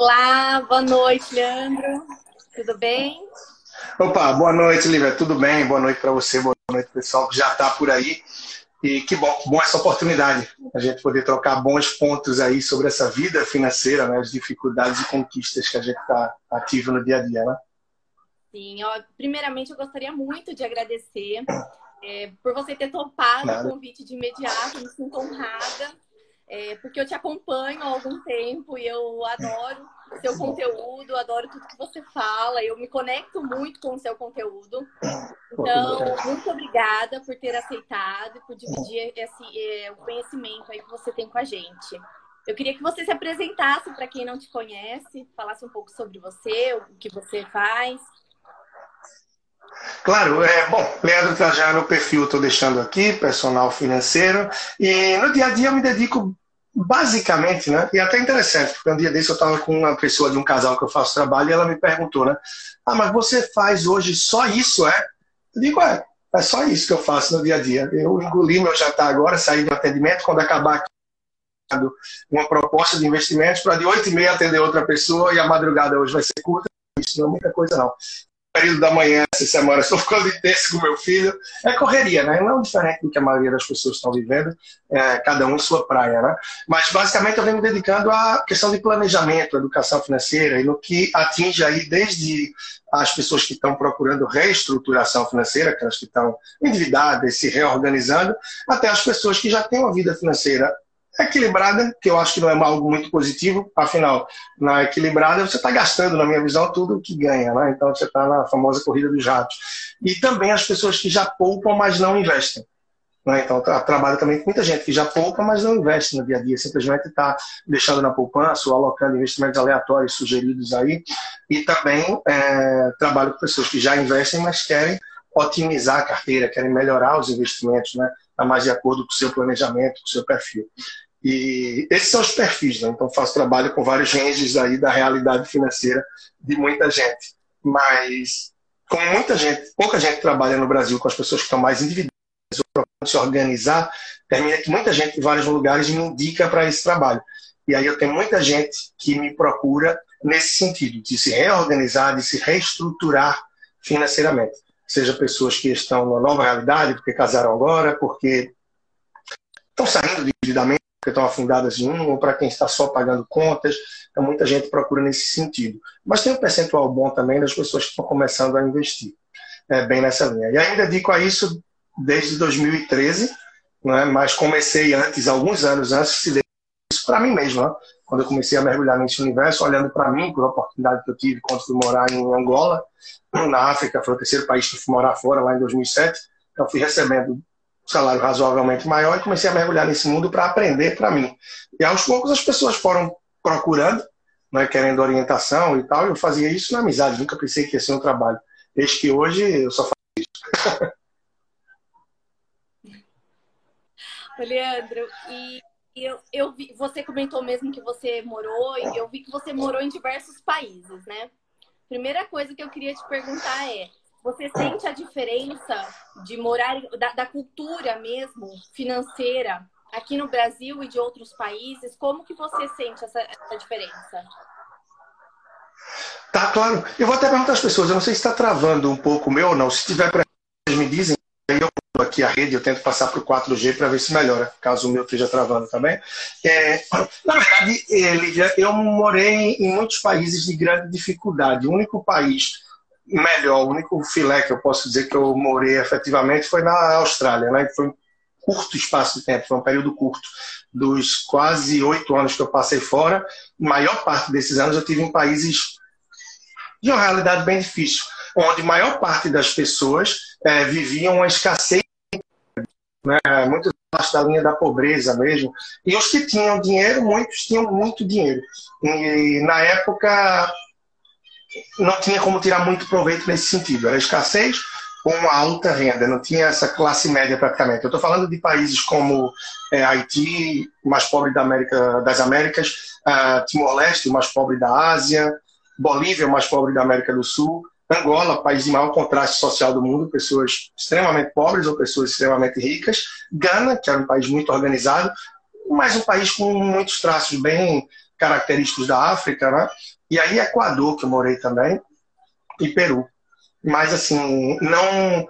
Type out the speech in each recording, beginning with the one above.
Olá, boa noite, Leandro. Tudo bem? Opa, boa noite, Lívia. Tudo bem? Boa noite para você, boa noite, pessoal que já está por aí. E que bom, bom essa oportunidade, a gente poder trocar bons pontos aí sobre essa vida financeira, né, as dificuldades e conquistas que a gente está ativo no dia a dia, né? Sim, ó, primeiramente eu gostaria muito de agradecer é, por você ter topado Nada. o convite de imediato, me sinto honrada, é, porque eu te acompanho há algum tempo e eu adoro seu conteúdo, adoro tudo que você fala, eu me conecto muito com o seu conteúdo. Então, muito obrigada por ter aceitado e por dividir esse, é, o conhecimento aí que você tem com a gente. Eu queria que você se apresentasse para quem não te conhece, falasse um pouco sobre você, o que você faz. Claro, é bom, Leandro Trajano, o perfil estou deixando aqui, personal financeiro, e no dia a dia eu me dedico basicamente, né? E é até interessante, porque um dia desse eu estava com uma pessoa de um casal que eu faço trabalho e ela me perguntou, né? Ah, mas você faz hoje só isso, é? Eu digo, é, é só isso que eu faço no dia a dia. Eu engoli meu jantar agora, saí do atendimento, quando acabar aqui, uma proposta de investimentos para de 8 e meia atender outra pessoa e a madrugada hoje vai ser curta. Isso não é muita coisa, não período da manhã essa semana estou ficando intenso com meu filho. É correria, né? Não é diferente do que a maioria das pessoas estão vivendo, é, cada um em sua praia, né? Mas basicamente eu venho me dedicando à questão de planejamento, educação financeira e no que atinge aí desde as pessoas que estão procurando reestruturação financeira, aquelas que estão endividadas, se reorganizando, até as pessoas que já têm uma vida financeira equilibrada, que eu acho que não é algo muito positivo, afinal, na equilibrada você está gastando, na minha visão, tudo o que ganha, né? então você está na famosa corrida dos ratos. E também as pessoas que já poupam, mas não investem. Né? Então, trabalho também com muita gente que já poupa, mas não investe no dia a dia, simplesmente está deixando na poupança ou alocando investimentos aleatórios sugeridos aí. E também é, trabalho com pessoas que já investem, mas querem otimizar a carteira, querem melhorar os investimentos, né? Tá mais de acordo com o seu planejamento, com o seu perfil. E esses são os perfis, né? Então faço trabalho com vários ranges aí da realidade financeira de muita gente. Mas como muita gente, pouca gente trabalha no Brasil com as pessoas que estão mais endividadas ou se organizar, termina que muita gente em vários lugares me indica para esse trabalho. E aí eu tenho muita gente que me procura nesse sentido, de se reorganizar, de se reestruturar financeiramente. Seja pessoas que estão numa nova realidade, porque casaram agora, porque estão saindo de endividamento que estão afundadas em um, ou para quem está só pagando contas. Então, muita gente procura nesse sentido. Mas tem um percentual bom também das pessoas que estão começando a investir é, bem nessa linha. E ainda dedico a isso desde 2013, né, mas comecei antes, alguns anos antes, isso para mim mesmo. Né? Quando eu comecei a mergulhar nesse universo, olhando para mim, por oportunidade que eu tive quando fui morar em Angola, na África, foi o terceiro país que fui morar fora, lá em 2007. Então, fui recebendo salário razoavelmente maior e comecei a mergulhar nesse mundo para aprender para mim. E aos poucos as pessoas foram procurando, né, querendo orientação e tal, e eu fazia isso na amizade, nunca pensei que ia ser um trabalho. Desde que hoje eu só faço isso. Leandro, e eu, eu vi, você comentou mesmo que você morou, e eu vi que você morou em diversos países, né? Primeira coisa que eu queria te perguntar é: você sente a diferença de morar, da, da, cultura mesmo, financeira, aqui no Brasil e de outros países? Como que você sente essa, essa diferença? Tá, claro. Eu vou até perguntar às pessoas, eu não sei se está travando um pouco o meu ou não. Se tiver para me dizem, aí eu aqui a rede, eu tento passar para o 4G para ver se melhora, caso o meu esteja travando também. É, na verdade, Lívia, eu morei em muitos países de grande dificuldade. O único país melhor, o único filé que eu posso dizer que eu morei efetivamente foi na Austrália, né? Foi um curto espaço de tempo, foi um período curto. Dos quase oito anos que eu passei fora, a maior parte desses anos eu tive em países de uma realidade bem difícil, onde a maior parte das pessoas é, viviam uma escassez, né? muito abaixo da linha da pobreza mesmo. E os que tinham dinheiro, muitos tinham muito dinheiro. E na época não tinha como tirar muito proveito nesse sentido. Era escassez com uma alta renda, não tinha essa classe média praticamente. Eu estou falando de países como é, Haiti, mais pobre da América, das Américas, uh, Timor-Leste, mais pobre da Ásia, Bolívia, mais pobre da América do Sul, Angola, país de maior contraste social do mundo, pessoas extremamente pobres ou pessoas extremamente ricas, Gana, que era um país muito organizado, mas um país com muitos traços bem característicos da África, né? E aí Equador, que eu morei também, e Peru. Mas, assim, não...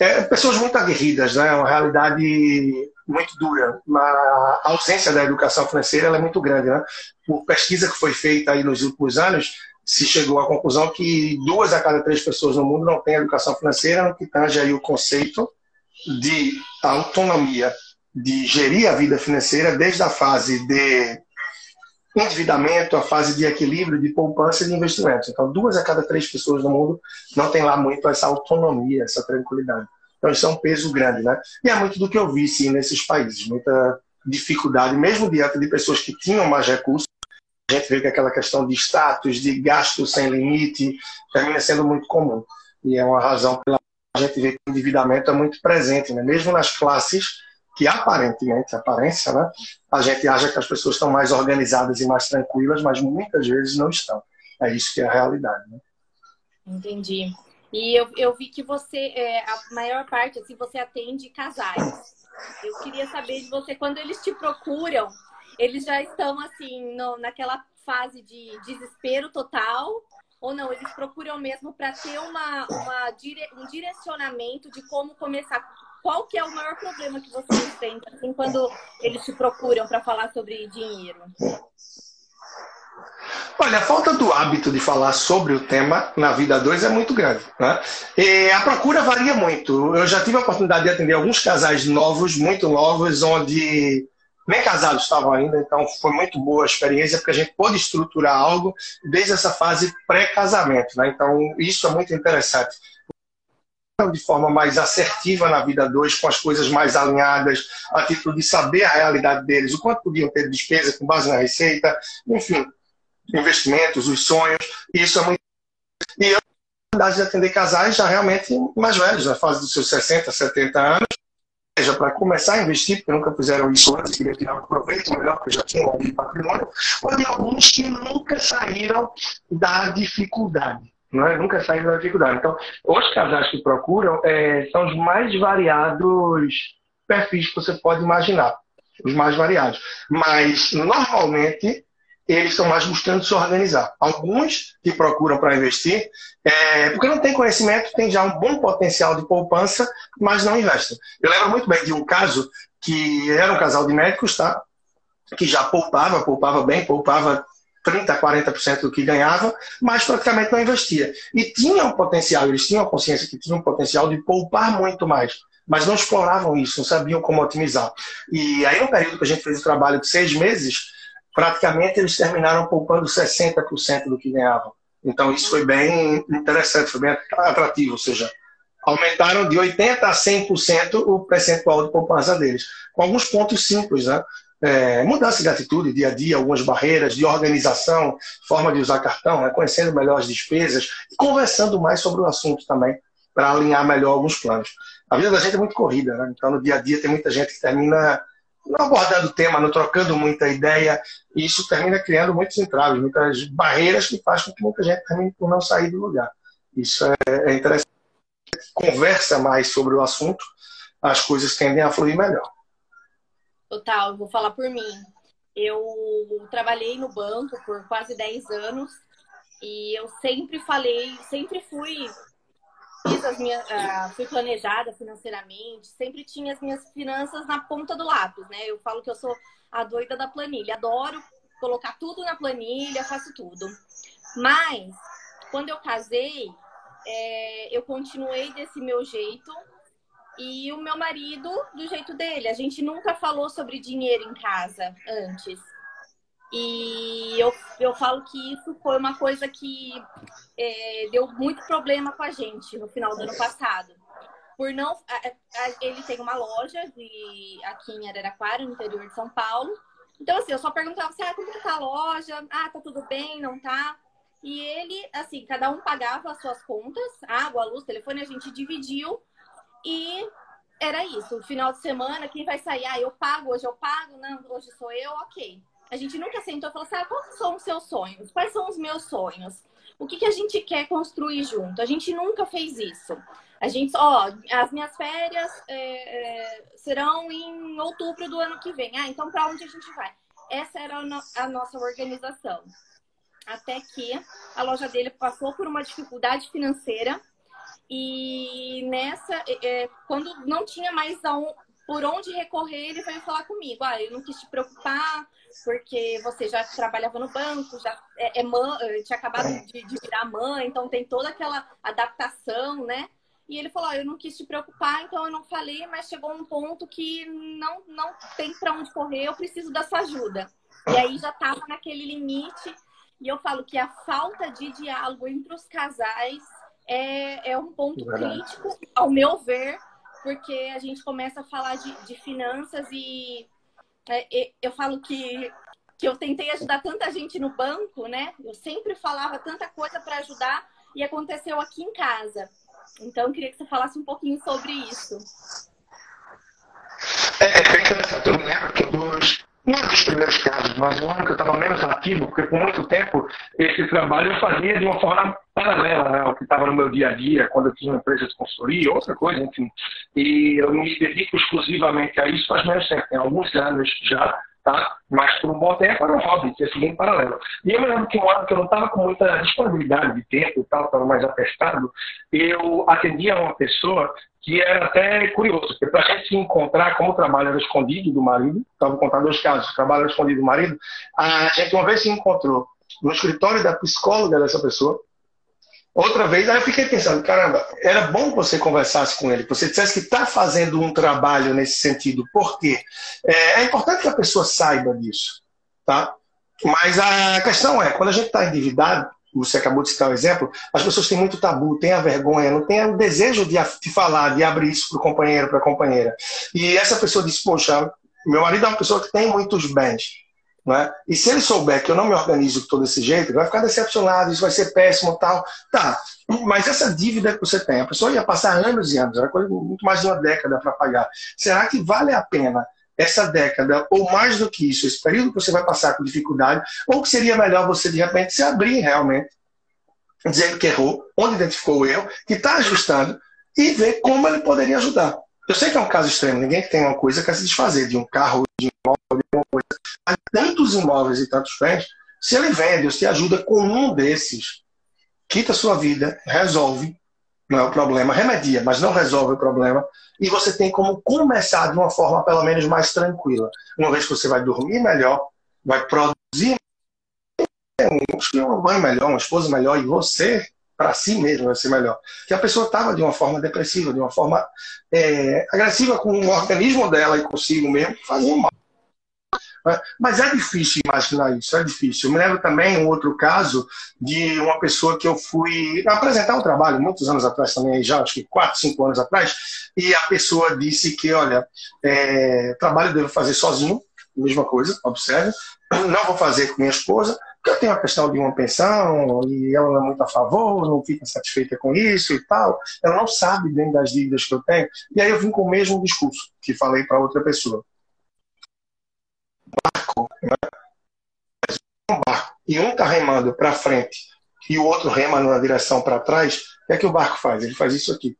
É, pessoas muito aguerridas, né? Uma realidade muito dura. A ausência da educação financeira é muito grande, né? Por pesquisa que foi feita aí nos últimos anos, se chegou à conclusão que duas a cada três pessoas no mundo não têm educação financeira, no que tange aí o conceito de autonomia, de gerir a vida financeira desde a fase de endividamento, a fase de equilíbrio, de poupança e de investimento. Então, duas a cada três pessoas no mundo não tem lá muito essa autonomia, essa tranquilidade. Então, isso é um peso grande, né? E é muito do que eu vi, sim, nesses países. Muita dificuldade, mesmo diante de pessoas que tinham mais recursos, a gente vê que aquela questão de status, de gasto sem limite, termina sendo muito comum. E é uma razão pela a gente vê que o endividamento é muito presente, né? mesmo nas classes que aparentemente, aparência, né? a gente acha que as pessoas estão mais organizadas e mais tranquilas, mas muitas vezes não estão. É isso que é a realidade. Né? Entendi. E eu, eu vi que você, é, a maior parte, assim, você atende casais. Eu queria saber de você, quando eles te procuram, eles já estão, assim, no, naquela fase de desespero total ou não? Eles procuram mesmo para ter uma, uma dire... um direcionamento de como começar. Qual que é o maior problema que você enfrenta assim, quando eles te procuram para falar sobre dinheiro? Olha, a falta do hábito de falar sobre o tema na vida 2 é muito grande. Né? E a procura varia muito. Eu já tive a oportunidade de atender alguns casais novos, muito novos, onde nem casados estavam ainda, então foi muito boa a experiência, porque a gente pôde estruturar algo desde essa fase pré-casamento. Né? Então, isso é muito interessante. De forma mais assertiva na vida dois, com as coisas mais alinhadas, a título de saber a realidade deles, o quanto podiam ter de despesa com base na receita, enfim, investimentos, os sonhos, isso é muito. E eu de atender casais já realmente mais velhos, na fase dos seus 60, 70 anos, seja para começar a investir, porque nunca fizeram isso antes, queriam tirar um proveito melhor, porque já tinham um patrimônio, ou de alguns que nunca saíram da dificuldade. Não é? Nunca saíram da dificuldade. Então, os casais que procuram é, são os mais variados perfis que você pode imaginar. Os mais variados. Mas, normalmente, eles estão mais buscando se organizar. Alguns que procuram para investir, é, porque não tem conhecimento, tem já um bom potencial de poupança, mas não investem. Eu lembro muito bem de um caso que era um casal de médicos, tá? Que já poupava, poupava bem, poupava 30%, 40% do que ganhava, mas praticamente não investia. E tinham um potencial, eles tinham a consciência que tinham um potencial de poupar muito mais, mas não exploravam isso, não sabiam como otimizar. E aí, no período que a gente fez o trabalho de seis meses, praticamente eles terminaram poupando 60% do que ganhavam. Então isso foi bem interessante, foi bem atrativo, ou seja, aumentaram de 80% a 100% o percentual de poupança deles, com alguns pontos simples, né? É, mudança de atitude dia a dia, algumas barreiras de organização, forma de usar cartão, né? conhecendo melhor as despesas e conversando mais sobre o assunto também, para alinhar melhor alguns planos. A vida da gente é muito corrida, né? então no dia a dia tem muita gente que termina não abordando o tema, não trocando muita ideia, e isso termina criando muitos entraves, muitas barreiras que fazem com que muita gente termine por não sair do lugar. Isso é, é interessante. Conversa mais sobre o assunto, as coisas tendem a fluir melhor. Total, vou falar por mim. Eu trabalhei no banco por quase 10 anos e eu sempre falei, sempre fui fiz as minhas, uh, fui planejada financeiramente, sempre tinha as minhas finanças na ponta do lápis, né? Eu falo que eu sou a doida da planilha, adoro colocar tudo na planilha, faço tudo. Mas quando eu casei, é, eu continuei desse meu jeito e o meu marido do jeito dele. A gente nunca falou sobre dinheiro em casa antes. E eu, eu falo que isso foi uma coisa que é, deu muito problema com a gente no final do ano passado. Por não. A, a, ele tem uma loja de, aqui em Araraquara, no interior de São Paulo. Então, assim, eu só perguntava assim, ah, como que tá a loja? Ah, tá tudo bem, não tá? E ele, assim, cada um pagava as suas contas, água, luz, telefone, a gente dividiu. E era isso. Final de semana, quem vai sair? Ah, eu pago, hoje eu pago, não, hoje sou eu, ok. A gente nunca sentou e falou assim: ah, quais são os seus sonhos? Quais são os meus sonhos? O que, que a gente quer construir junto? A gente nunca fez isso. A gente, ó, as minhas férias é, é, serão em outubro do ano que vem. Ah, então para onde a gente vai? essa era a nossa organização. Até que a loja dele passou por uma dificuldade financeira e nessa, é, quando não tinha mais um, por onde recorrer, ele veio falar comigo. Ah, eu não quis te preocupar, porque você já trabalhava no banco, já é, é mãe, tinha acabado de, de virar mãe, então tem toda aquela adaptação, né? E ele falou: oh, eu não quis te preocupar, então eu não falei, mas chegou um ponto que não, não tem para onde correr, eu preciso da sua ajuda. E aí já estava naquele limite. E eu falo que a falta de diálogo entre os casais é, é um ponto Verdade. crítico, ao meu ver, porque a gente começa a falar de, de finanças e é, eu falo que, que eu tentei ajudar tanta gente no banco, né? Eu sempre falava tanta coisa para ajudar e aconteceu aqui em casa. Então, eu queria que você falasse um pouquinho sobre isso. É, é interessante. Eu lembro que dos, um dos primeiros casos, mas o ano que eu estava menos ativo, porque por muito tempo esse trabalho eu fazia de uma forma paralela né, ao que estava no meu dia a dia, quando eu tinha uma empresa de consultoria, outra coisa, enfim. E eu me dedico exclusivamente a isso faz menos tempo, tem alguns anos já, tá? Mas por um bom tempo era um hobby, que é seguir em paralelo. E eu me lembro que um ano que eu não estava com muita disponibilidade de tempo e tal, estava mais atestado, eu atendia uma pessoa que era até curioso, porque para a gente se encontrar, como trabalho era escondido do marido, estava vou contar dois casos, trabalho era escondido do marido, a gente uma vez se encontrou no escritório da psicóloga dessa pessoa, outra vez, aí eu fiquei pensando, caramba, era bom que você conversasse com ele, que você dissesse que está fazendo um trabalho nesse sentido. Por quê? É, é, importante que a pessoa saiba disso, tá? Mas a questão é, quando a gente está endividado, você acabou de citar o um exemplo, as pessoas têm muito tabu, têm a vergonha, não têm o desejo de, de falar, de abrir isso para o companheiro, para a companheira. E essa pessoa disse, poxa, meu marido é uma pessoa que tem muitos bens. Né? E se ele souber que eu não me organizo todo desse jeito, ele vai ficar decepcionado, isso vai ser péssimo tal. Tá, mas essa dívida que você tem, a pessoa ia passar anos e anos, era coisa muito mais de uma década para pagar. Será que vale a pena essa década, ou mais do que isso, esse período que você vai passar com dificuldade, ou que seria melhor você de repente se abrir realmente, dizendo que errou, onde identificou o erro, que está ajustando, e ver como ele poderia ajudar. Eu sei que é um caso extremo, ninguém que tem uma coisa quer se desfazer de um carro, de imóvel, de uma coisa. Mas tantos imóveis e tantos bens, se ele vende ou se ajuda com um desses, quita a sua vida, resolve, não é o problema, remedia, mas não resolve o problema, e você tem como começar de uma forma pelo menos mais tranquila. Uma vez que você vai dormir melhor, vai produzir um mãe melhor, uma esposa melhor, e você para si mesmo vai ser melhor. Que a pessoa estava de uma forma depressiva, de uma forma é, agressiva com o organismo dela e consigo mesmo, fazia mal. Mas é difícil imaginar isso, é difícil. Eu me lembro também um outro caso de uma pessoa que eu fui apresentar um trabalho muitos anos atrás também, já acho que 4, 5 anos atrás, e a pessoa disse que, olha, é, trabalho devo fazer sozinho, mesma coisa, observe, não vou fazer com minha esposa, eu tenho a questão de uma pensão e ela não é muito a favor, não fica satisfeita com isso e tal. Ela não sabe bem das dívidas que eu tenho. E aí eu vim com o mesmo discurso que falei para outra pessoa. Barco, né? um barco e um está remando para frente e o outro rema na direção para trás, o que é que o barco faz? Ele faz isso aqui.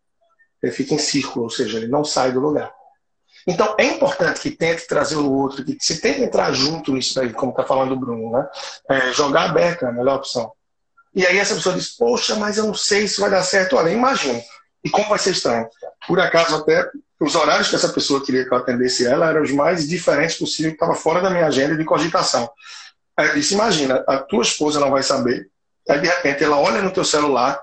Ele fica em círculo, ou seja, ele não sai do lugar. Então, é importante que tente trazer o outro, que se tente entrar junto nisso aí, como está falando o Bruno, né? É, jogar aberto é a melhor opção. E aí essa pessoa diz, poxa, mas eu não sei se vai dar certo. Olha, imagina. E como vai ser estranho? Por acaso, até os horários que essa pessoa queria que eu atendesse ela eram os mais diferentes possível, que estava fora da minha agenda de cogitação. Aí eu disse, imagina, a tua esposa não vai saber. Aí, de repente, ela olha no teu celular,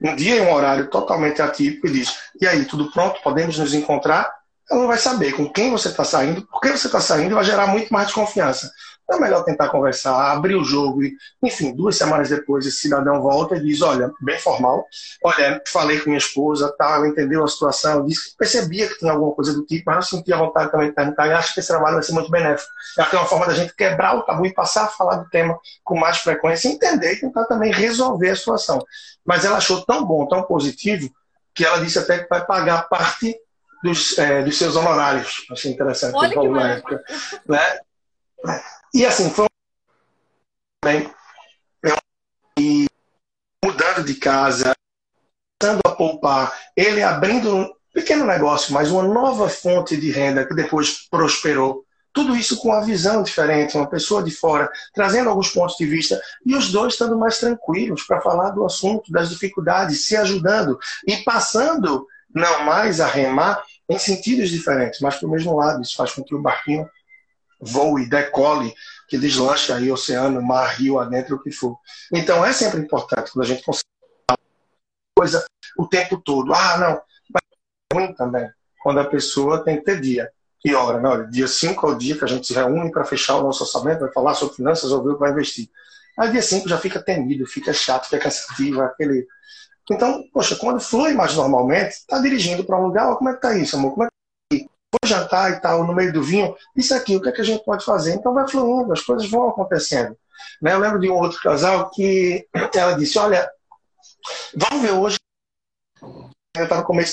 um dia e um horário totalmente atípico, e diz, e aí, tudo pronto? Podemos nos encontrar? Ela não vai saber com quem você está saindo, por que você está saindo, vai gerar muito mais desconfiança. Então é melhor tentar conversar, abrir o jogo. E, enfim, duas semanas depois, esse cidadão volta e diz: Olha, bem formal, olha, falei com minha esposa, tá, ela entendeu a situação, disse que percebia que tinha alguma coisa do tipo, mas não sentia vontade também de perguntar. E acho que esse trabalho vai ser muito benéfico. É até uma forma da gente quebrar o tabu e passar a falar do tema com mais frequência, entender e tentar também resolver a situação. Mas ela achou tão bom, tão positivo, que ela disse até que vai pagar parte dos, é, dos seus honorários. Achei interessante Olha que na época. Né? E assim, foi bem, e mudando de casa, começando a poupar, ele abrindo um pequeno negócio, mas uma nova fonte de renda que depois prosperou. tudo isso com uma visão diferente, uma pessoa de fora, trazendo alguns pontos de vista, e os dois estando mais tranquilos para falar do assunto, das dificuldades, se ajudando e passando não mais a remar em sentidos diferentes, mas para o mesmo lado. Isso faz com que o barquinho voe, decole, que deslanche aí oceano, mar, rio, adentro, o que for. Então é sempre importante quando a gente consegue coisa o tempo todo. Ah, não, mas é ruim também quando a pessoa tem que ter dia e hora. Né? Olha, dia 5 é o dia que a gente se reúne para fechar o nosso orçamento, vai falar sobre finanças ou ver o que vai investir. Aí dia 5 já fica temido, fica chato, fica cansativo, aquele então, poxa, quando flui mais normalmente, está dirigindo para um lugar, como é que tá isso, amor? Como é que tá Vou jantar e tal, no meio do vinho, isso aqui, o que é que a gente pode fazer? Então vai fluindo, as coisas vão acontecendo. Né? Eu lembro de um outro casal que ela disse, olha, vamos ver hoje, eu estava no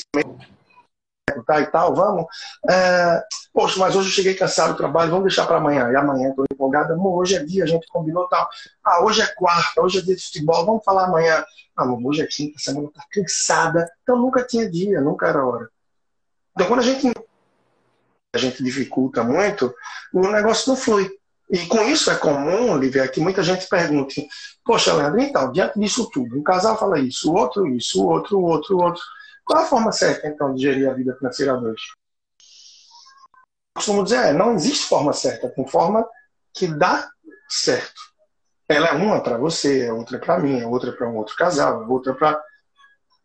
tá, e tal, vamos. É, poxa, mas hoje eu cheguei cansado do trabalho, vamos deixar para amanhã. E amanhã estou empolgada, amor, hoje é dia, a gente combinou tal. Ah, hoje é quarta, hoje é dia de futebol, vamos falar amanhã. Ah, amor, hoje é quinta, a semana está cansada. Então nunca tinha dia, nunca era hora. Então quando a gente, a gente dificulta muito, o negócio não flui. E com isso é comum, Lívia, que muita gente pergunte, poxa, Leandro, então, diante disso tudo, um casal fala isso, o outro isso, o outro, o outro, o outro. Qual a forma certa, então, de gerir a vida financeira dois? Costumo dizer, é, não existe forma certa, tem forma que dá certo. Ela é uma para você, é outra para mim, é outra para um outro casal, é outra para.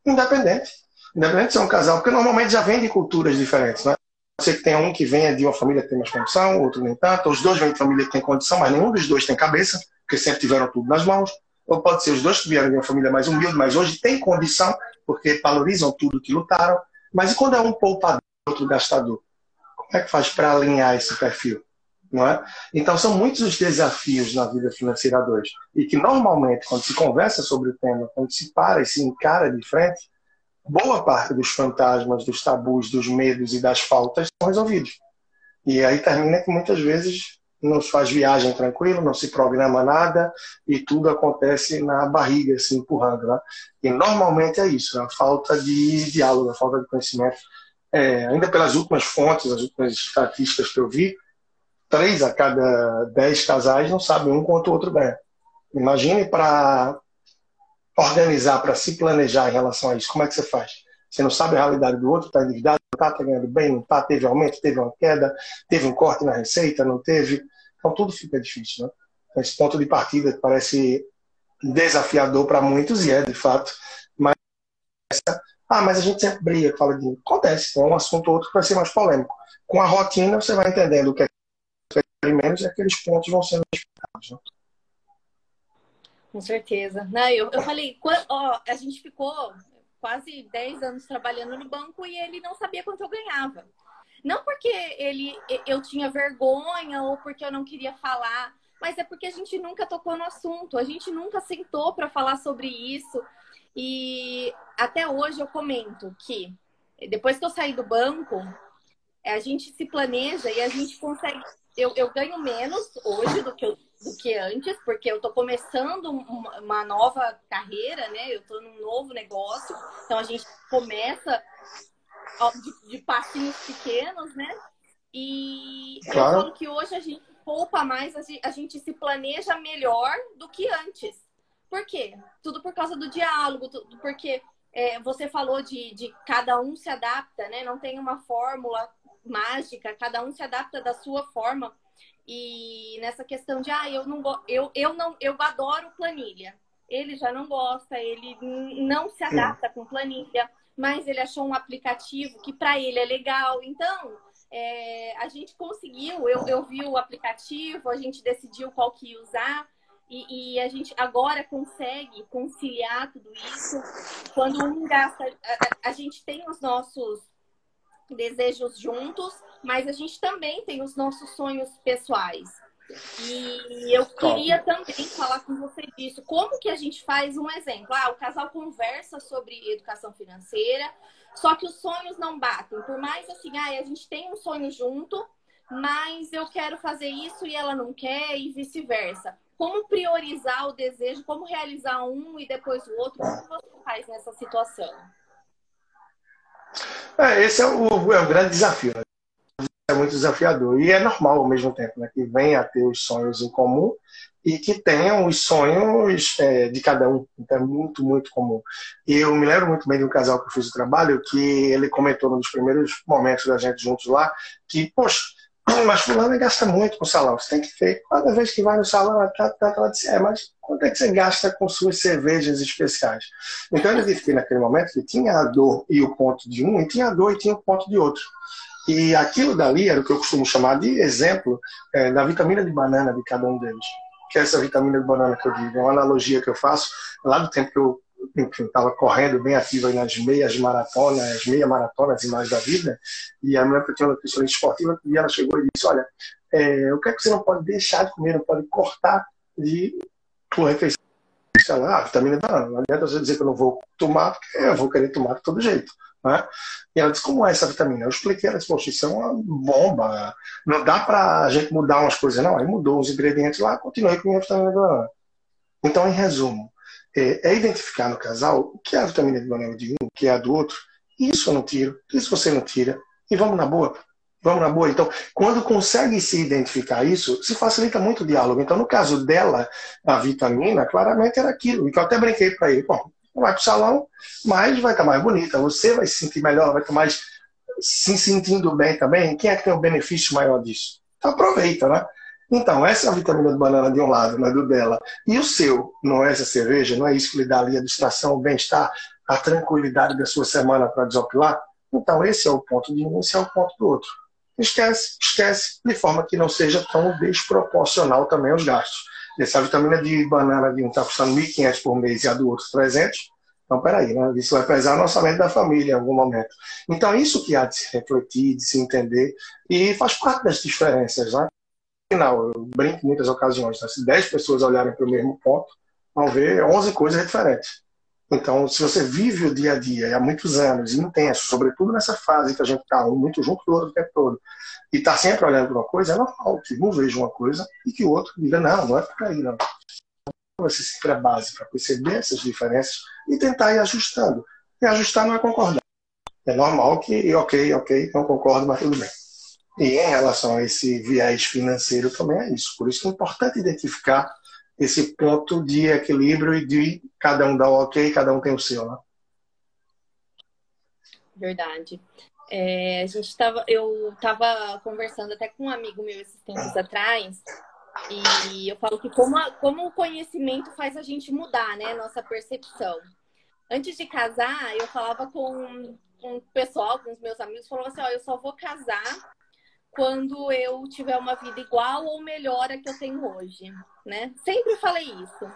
Independente. Independente de ser um casal, porque normalmente já vem de culturas diferentes, né? Você que tem um que venha de uma família que tem mais condição, outro nem tanto, os dois vêm de família que tem condição, mas nenhum dos dois tem cabeça, porque sempre tiveram tudo nas mãos. Ou pode ser os dois que vieram de uma família mais humilde, mas hoje tem condição, porque valorizam tudo que lutaram. Mas e quando é um poupador outro gastador? Como é que faz para alinhar esse perfil? Não é? Então, são muitos os desafios na vida financeira hoje. E que, normalmente, quando se conversa sobre o tema, quando se para e se encara de frente, boa parte dos fantasmas, dos tabus, dos medos e das faltas são resolvidos. E aí termina que muitas vezes não se faz viagem tranquilo, não se programa nada e tudo acontece na barriga, se empurrando. Né? E normalmente é isso, a falta de diálogo, a falta de conhecimento. É, ainda pelas últimas fontes, as últimas estatísticas que eu vi, três a cada dez casais não sabem um quanto o outro ganha. Imagine para organizar, para se planejar em relação a isso, como é que você faz? Você não sabe a realidade do outro, está endividado, está tá ganhando bem, não está, teve aumento, teve uma queda, teve um corte na receita, não teve. Então tudo fica difícil. Né? Então, esse ponto de partida parece desafiador para muitos, e é de fato, mas. Ah, mas a gente sempre briga, fala de. Acontece, é um assunto ou outro que vai ser mais polêmico. Com a rotina, você vai entendendo o que é menos e aqueles pontos vão sendo explicados. Né? Com certeza. Não, eu, eu falei, ó, a gente ficou quase 10 anos trabalhando no banco e ele não sabia quanto eu ganhava. Não porque ele eu tinha vergonha ou porque eu não queria falar, mas é porque a gente nunca tocou no assunto, a gente nunca sentou para falar sobre isso. E até hoje eu comento que depois que eu saí do banco, a gente se planeja e a gente consegue. Eu, eu ganho menos hoje do que eu do que antes, porque eu estou começando uma nova carreira, né? Eu estou num novo negócio, então a gente começa de, de passinhos pequenos, né? E claro. eu falo que hoje a gente poupa mais, a gente se planeja melhor do que antes. Por quê? Tudo por causa do diálogo, tudo porque é, você falou de, de cada um se adapta, né? Não tem uma fórmula mágica, cada um se adapta da sua forma. E nessa questão de, ah, eu não eu, eu não eu adoro planilha. Ele já não gosta, ele não se adapta com planilha, mas ele achou um aplicativo que para ele é legal. Então, é, a gente conseguiu, eu, eu vi o aplicativo, a gente decidiu qual que ia usar. E, e, a gente agora consegue conciliar tudo isso. Quando um gasta, a, a, gente tem os nossos desejos juntos, mas a gente também tem os nossos sonhos pessoais. E eu queria também falar com você disso. Como que a gente faz um exemplo? Ah, o casal conversa sobre educação financeira, só que os sonhos não batem. Por mais assim, ah, a gente tem um sonho junto, mas eu quero fazer isso e ela não quer e vice-versa. Como priorizar o desejo, como realizar um e depois o outro? Como você faz nessa situação? É, esse é o, é o grande desafio. Né? é muito desafiador. E é normal ao mesmo tempo, né? Que venha a ter os sonhos em comum e que tenham os sonhos é, de cada um. Então é muito, muito comum. E eu me lembro muito bem de um casal que eu fiz o trabalho, que ele comentou nos primeiros momentos da gente juntos lá, que, poxa, mas fulano gasta muito com salão. Você tem que ver, cada vez que vai no salão, tá, tá, tá, disse, é, mas quanto é que você gasta com suas cervejas especiais? Então ele disse que naquele momento que tinha a dor e o ponto de um, e tinha a dor e tinha o ponto de outro. E aquilo dali era o que eu costumo chamar de exemplo é, da vitamina de banana de cada um deles. Que é essa vitamina de banana que eu digo, é uma analogia que eu faço lá do tempo que eu estava correndo bem ativo nas meias maratonas, meia maratonas e mais da vida, e a que tinha uma nutricionista esportiva, e ela chegou e disse, olha, é, o que é que você não pode deixar de comer, não pode cortar de tua refeição? Sei lá, ah, vitamina D, não adianta você dizer que eu não vou tomar, porque eu vou querer tomar de todo jeito. Né? E ela disse, como é essa vitamina? Eu expliquei, ela disse, poxa, isso é uma bomba, não dá para a gente mudar umas coisas, não. Aí mudou os ingredientes lá, continuei com a minha vitamina D. Então, em resumo, é, é, identificar no casal o que é a vitamina de banana de um, o que é a do outro. Isso eu não tiro, isso você não tira. E vamos na boa. Vamos na boa. Então, quando consegue se identificar isso, se facilita muito o diálogo. Então, no caso dela, a vitamina, claramente era aquilo. E que eu até brinquei para ele. Bom, vai para o salão, mas vai estar tá mais bonita. Você vai se sentir melhor, vai estar tá mais se sentindo bem também. Quem é que tem o benefício maior disso? Então, aproveita, né? Então, essa é a vitamina de banana de um lado, né, do dela. E o seu, não é essa cerveja, não é isso que lhe dá ali a distração, o bem-estar, a tranquilidade da sua semana para desopilar? Então, esse é o ponto de um, esse é o ponto do outro. Esquece, esquece, de forma que não seja tão desproporcional também os gastos. Essa vitamina de banana de um está custando 1.500 por mês e a do outro 300. Então, peraí, né? isso vai pesar no orçamento da família em algum momento. Então, isso que há de se refletir, de se entender, e faz parte das diferenças. Né? Final. Eu brinco muitas ocasiões. Né? Se 10 pessoas olharem para o mesmo ponto, vão ver 11 coisas diferentes. Então, se você vive o dia a dia há muitos anos, intenso, sobretudo nessa fase que a gente está um muito junto do outro o tempo todo, e está sempre olhando para uma coisa, é normal que um veja uma coisa e que o outro diga, não, não é por aí, não. Vai ser sempre a base para perceber essas diferenças e tentar ir ajustando. E ajustar não é concordar. É normal que, ok, ok, não concordo, mas tudo bem. E em relação a esse viés financeiro também é isso. Por isso que é importante identificar esse ponto de equilíbrio e de cada um dá o ok, cada um tem o seu, né? Verdade. É, a gente tava, eu estava conversando até com um amigo meu esses tempos atrás e eu falo que como, a, como o conhecimento faz a gente mudar, né, nossa percepção. Antes de casar, eu falava com, com pessoal, com os meus amigos, falava assim, ó, eu só vou casar quando eu tiver uma vida igual ou melhor a que eu tenho hoje, né? Sempre falei isso.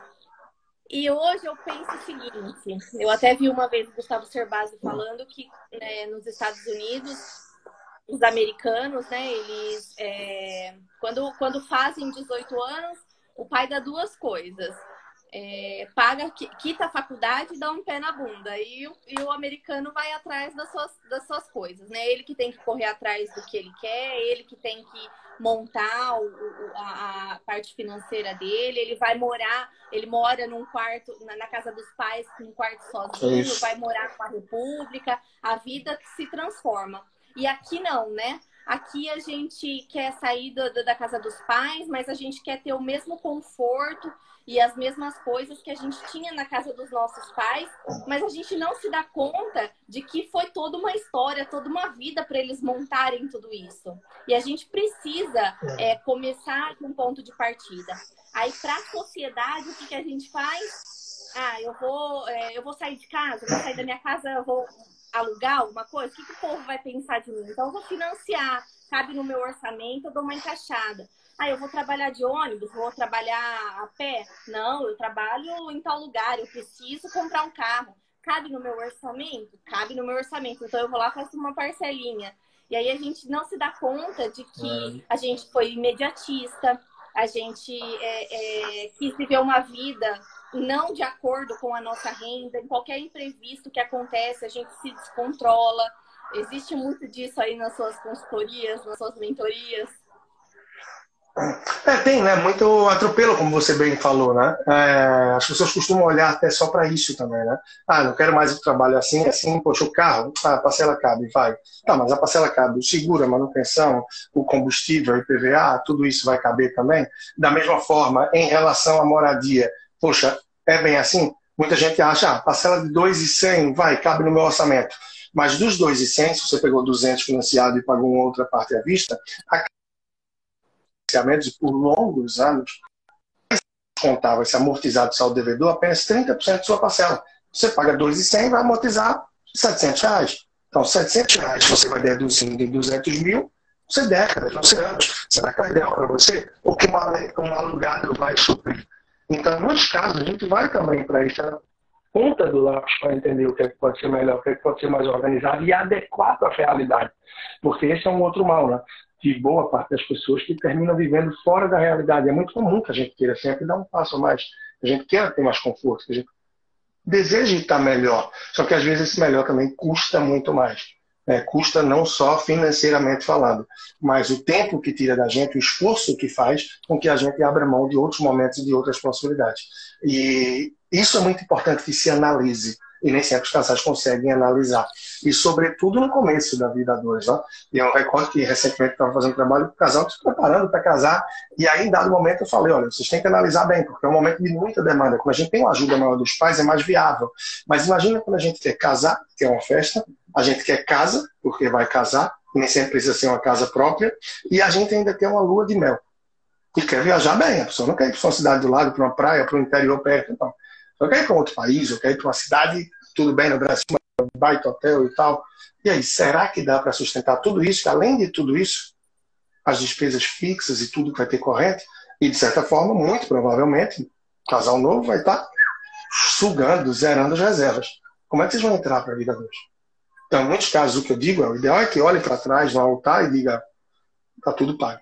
E hoje eu penso o seguinte, eu até vi uma vez o Gustavo Cerbasi falando que né, nos Estados Unidos os americanos, né, eles é, quando, quando fazem 18 anos, o pai dá duas coisas é, paga, quita a faculdade e dá um pé na bunda. E, e, o americano vai atrás das suas, das suas coisas, né? Ele que tem que correr atrás do que ele quer, ele que tem que montar o, a, a, parte financeira dele, ele vai morar, ele mora num quarto, na, na casa dos pais, num quarto sozinho, Isso. vai morar com a república, a vida se transforma. E aqui não, né? Aqui a gente quer sair do, da casa dos pais, mas a gente quer ter o mesmo conforto e as mesmas coisas que a gente tinha na casa dos nossos pais, mas a gente não se dá conta de que foi toda uma história, toda uma vida para eles montarem tudo isso. E a gente precisa é, começar com um ponto de partida. Aí, para a sociedade, o que, a gente faz? Ah, eu vou, é, eu vou sair de casa, vou sair da minha casa, eu vou alugar alguma coisa. O que, que o povo vai pensar de mim? Então, eu vou financiar, cabe no meu orçamento, eu dou uma encaixada. Ah, eu vou trabalhar de ônibus, vou trabalhar a pé? Não, eu trabalho em tal lugar, eu preciso comprar um carro. Cabe no meu orçamento? Cabe no meu orçamento. Então eu vou lá faço uma parcelinha. E aí a gente não se dá conta de que a gente foi imediatista, a gente é, é, quis viver uma vida não de acordo com a nossa renda, em qualquer imprevisto que acontece, a gente se descontrola. Existe muito disso aí nas suas consultorias, nas suas mentorias. É, tem, né? Muito atropelo, como você bem falou, né? É, as pessoas costumam olhar até só para isso também, né? Ah, não quero mais o trabalho assim, assim, poxa, o carro, a parcela cabe, vai. Tá, mas a parcela cabe, o seguro, a manutenção, o combustível, o IPVA, tudo isso vai caber também. Da mesma forma, em relação à moradia, poxa, é bem assim? Muita gente acha, ah, parcela de 2,100, vai, cabe no meu orçamento. Mas dos 2,100, se você pegou 200 financiado e pagou uma outra parte à vista, a financiamentos por longos anos, contar, vai ser amortizado só o devedor apenas 30% de sua parcela. Você paga 2,100 vai amortizar 700 reais. Então, 700 reais você vai deduzindo em 200 mil, você décadas, você anos. Será que é ideal para você? Ou que um alugado vai suprir? Então, muitos casos, a gente vai também para essa ponta do lápis para entender o que, é que pode ser melhor, o que, é que pode ser mais organizado e adequado à realidade. Porque esse é um outro mal, né? de boa parte das pessoas que terminam vivendo fora da realidade. É muito comum que a gente queira sempre dar um passo mais, a gente queira ter mais conforto, a gente deseje estar melhor. Só que às vezes esse melhor também custa muito mais. Né? Custa não só financeiramente falando, mas o tempo que tira da gente, o esforço que faz com que a gente abra mão de outros momentos e de outras possibilidades. E isso é muito importante que se analise e nem sempre os casais conseguem analisar. E, sobretudo, no começo da vida a dois. Né? E eu recordo que recentemente estava fazendo trabalho com o casal, se preparando para casar, e aí, em dado momento, eu falei: olha, vocês têm que analisar bem, porque é um momento de muita demanda. Quando a gente tem uma ajuda maior dos pais, é mais viável. Mas imagina quando a gente quer casar, que é uma festa, a gente quer casa, porque vai casar, nem sempre precisa ser uma casa própria, e a gente ainda quer uma lua de mel. E quer viajar bem, a pessoa não quer ir para uma cidade do lado, para uma praia, para o interior perto, não. Eu quero ir para outro país, eu quero ir para uma cidade, tudo bem no Brasil, um baita hotel e tal. E aí, será que dá para sustentar tudo isso? Além de tudo isso, as despesas fixas e tudo que vai ter corrente, e de certa forma, muito provavelmente, o casal novo vai estar tá sugando, zerando as reservas. Como é que vocês vão entrar para a vida hoje? Então, em muitos casos, o que eu digo é: o ideal é que olhe para trás no altar e diga: está tudo pago.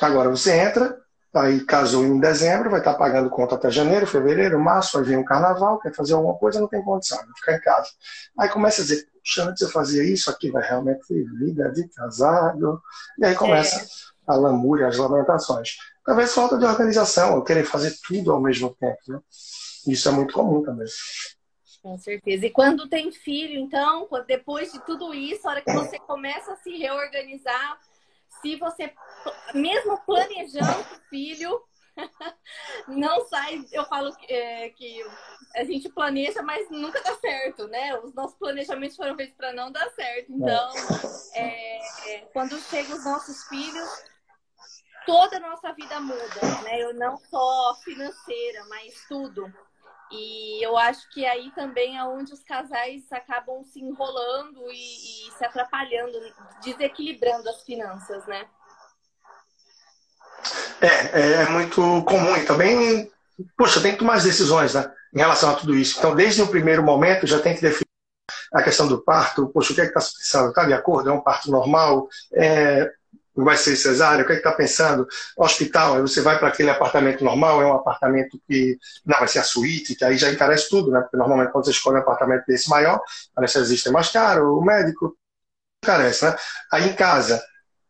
Agora você entra Aí casou em dezembro, vai estar pagando conta até janeiro, fevereiro, março, vai vir um carnaval, quer fazer alguma coisa, não tem condição, vai ficar em casa. Aí começa a dizer, puxa, antes eu fazia isso, aqui vai realmente ser vida de casado. E aí começa é. a lamúria, as lamentações. Talvez falta de organização, ou querer fazer tudo ao mesmo tempo. Né? Isso é muito comum também. Com certeza. E quando tem filho, então, depois de tudo isso, a hora que você começa a se reorganizar, se você, mesmo planejando filho, não sai. Eu falo é, que a gente planeja, mas nunca dá certo, né? Os nossos planejamentos foram feitos para não dar certo. Então, é, é, quando chegam os nossos filhos, toda a nossa vida muda, né? Eu não só financeira, mas tudo. E eu acho que aí também é onde os casais acabam se enrolando e, e se atrapalhando, desequilibrando as finanças, né? É, é, é muito comum e também, poxa, tem que tomar as decisões né, em relação a tudo isso. Então, desde o primeiro momento, já tem que definir a questão do parto, poxa, o que é que está pensando? Está de acordo? É um parto normal? É, vai ser cesárea, o que é está pensando? Hospital, aí você vai para aquele apartamento normal, é um apartamento que não vai ser a suíte, que aí já encarece tudo, né? Porque normalmente quando você escolhe um apartamento desse maior, a anestesista é mais caro, o médico encarece, né? Aí em casa,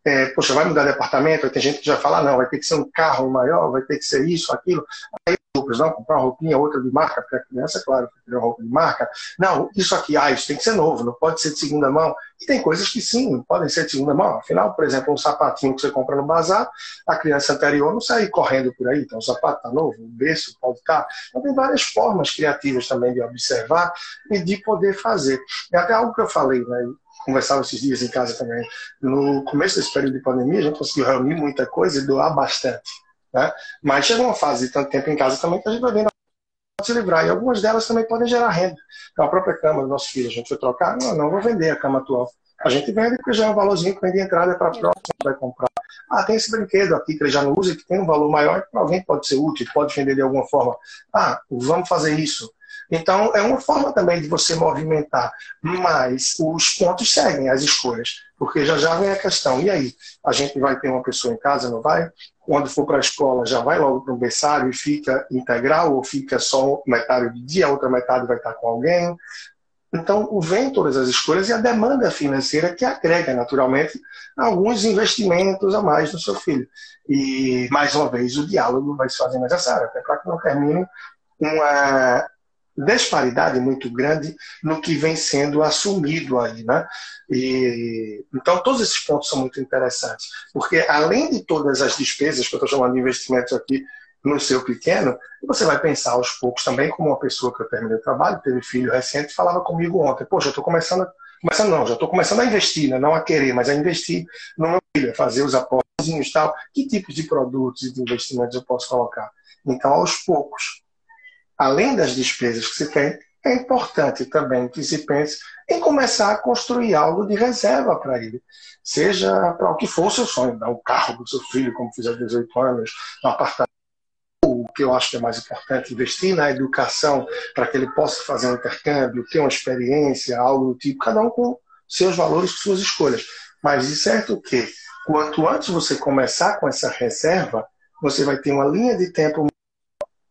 é, poxa, vai mudar de apartamento, aí tem gente que já fala, não, vai ter que ser um carro maior, vai ter que ser isso, aquilo. Aí roupas, não, comprar uma roupinha, outra de marca, para a criança, claro, uma roupa de marca. Não, isso aqui, ah, isso tem que ser novo, não pode ser de segunda mão. E tem coisas que sim, podem ser de segunda mão. Afinal, por exemplo, um sapatinho que você compra no bazar, a criança anterior não sai correndo por aí, então o sapato está novo, o berço pode estar. Tá. Então tem várias formas criativas também de observar e de poder fazer. É até algo que eu falei, né? conversava esses dias em casa também. No começo desse período de pandemia, a gente conseguiu reunir muita coisa e doar bastante. Né? Mas chega uma fase de tanto tempo em casa também que a gente vai vendo se livrar. E algumas delas também podem gerar renda. Então, a própria cama do nosso filho, a gente foi trocar, não, não vou vender a cama atual. A gente vende porque já é um valorzinho que vem de entrada para a próxima que vai comprar. Ah, tem esse brinquedo aqui que ele já não usa, que tem um valor maior, que alguém pode ser útil, pode vender de alguma forma. Ah, vamos fazer isso. Então, é uma forma também de você movimentar, mas os pontos seguem as escolhas, porque já já vem a questão, e aí? A gente vai ter uma pessoa em casa, não vai? Quando for para a escola, já vai logo para um berçário e fica integral, ou fica só metade do dia, a outra metade vai estar com alguém? Então, vem todas as escolhas e a demanda financeira que agrega, naturalmente, alguns investimentos a mais no seu filho. E, mais uma vez, o diálogo vai se fazer necessário, até para que não termine uma disparidade muito grande no que vem sendo assumido aí, né? E, então, todos esses pontos são muito interessantes, porque além de todas as despesas que eu estou chamando de investimentos aqui no seu pequeno, você vai pensar aos poucos também, como uma pessoa que eu terminei o trabalho, teve filho recente, falava comigo ontem, poxa, eu estou começando, começando não, já estou começando a investir, né? não a querer, mas a investir no meu filho, a fazer os aportes e tal, que tipos de produtos e de investimentos eu posso colocar? Então, aos poucos, além das despesas que se tem, é importante também que se pense em começar a construir algo de reserva para ele. Seja para o que for o seu sonho, dar um carro do seu filho, como fizer 18 anos, um apartamento, o que eu acho que é mais importante, investir na educação para que ele possa fazer um intercâmbio, ter uma experiência, algo do tipo, cada um com seus valores, suas escolhas. Mas de certo que, quanto antes você começar com essa reserva, você vai ter uma linha de tempo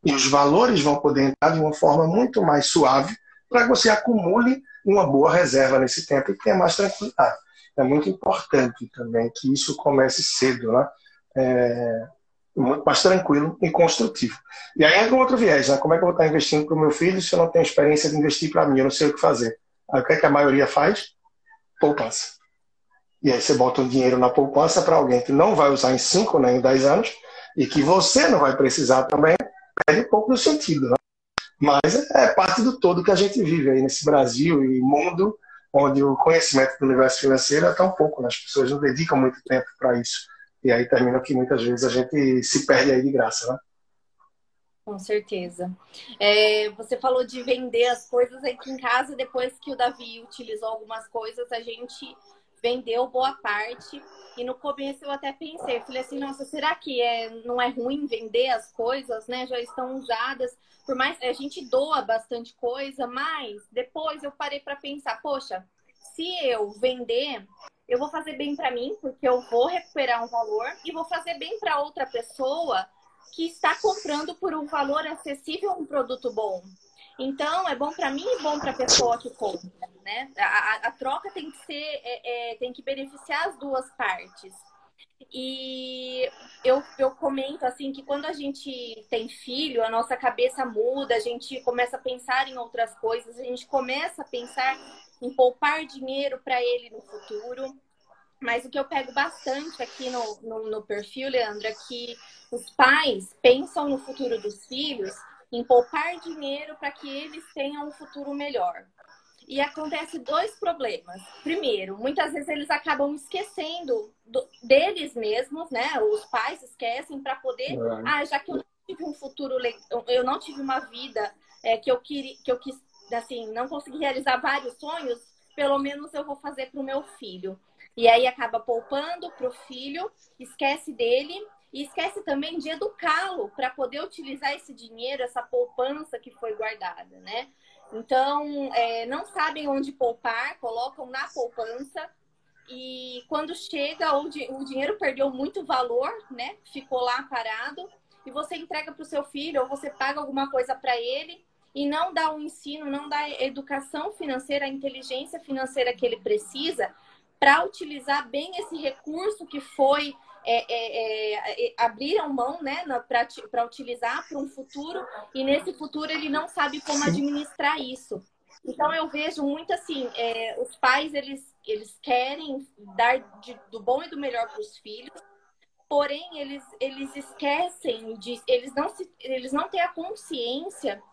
e os valores vão poder entrar de uma forma muito mais suave para que você acumule uma boa reserva nesse tempo e tenha mais tranquilidade. É muito importante também que isso comece cedo, né? É, muito mais tranquilo e construtivo. E aí entra um outro viés, né? Como é que eu vou estar investindo para o meu filho se eu não tenho experiência de investir para mim? Eu não sei o que fazer. Aí o que, é que a maioria faz? Poupança. E aí você bota um dinheiro na poupança para alguém que não vai usar em 5 nem em 10 anos e que você não vai precisar também perde um pouco do sentido, né? Mas é parte do todo que a gente vive aí nesse Brasil e mundo onde o conhecimento do universo financeiro é tão pouco, né? as pessoas não dedicam muito tempo para isso. E aí termina que muitas vezes a gente se perde aí de graça, né? Com certeza. É, você falou de vender as coisas aqui em casa, depois que o Davi utilizou algumas coisas, a gente vendeu boa parte. E no começo eu até pensei, falei assim, nossa, será que é, não é ruim vender as coisas, né? Já estão usadas. Por mais a gente doa bastante coisa, mas depois eu parei para pensar, poxa, se eu vender, eu vou fazer bem para mim, porque eu vou recuperar um valor e vou fazer bem para outra pessoa que está comprando por um valor acessível um produto bom. Então, é bom para mim e bom para a pessoa que compra, né? A, a, troca tem que ser, é, é, tem que beneficiar as duas partes. E eu, eu comento assim que quando a gente tem filho, a nossa cabeça muda, a gente começa a pensar em outras coisas, a gente começa a pensar em poupar dinheiro para ele no futuro. Mas o que eu pego bastante aqui no, no, no perfil, Leandro, é que os pais pensam no futuro dos filhos em poupar dinheiro para que eles tenham um futuro melhor. E acontece dois problemas. Primeiro, muitas vezes eles acabam esquecendo do, deles mesmos, né? Os pais esquecem para poder, é. ah, já que eu não tive um futuro, eu não tive uma vida é, que eu queria, que eu quis, assim, não consegui realizar vários sonhos, pelo menos eu vou fazer para o meu filho. E aí acaba poupando para o filho, esquece dele e esquece também de educá-lo para poder utilizar esse dinheiro, essa poupança que foi guardada, né? Então, é, não sabem onde poupar, colocam na poupança e quando chega, o, o dinheiro perdeu muito valor, né? Ficou lá parado e você entrega para o seu filho ou você paga alguma coisa para ele e não dá o ensino, não dá a educação financeira, a inteligência financeira que ele precisa para utilizar bem esse recurso que foi é, é, é, é, abriram mão né, para utilizar para um futuro e nesse futuro ele não sabe como administrar isso. Então eu vejo muito assim, é, os pais eles, eles querem dar de, do bom e do melhor para os filhos, porém eles, eles esquecem de eles não se, eles não têm a consciência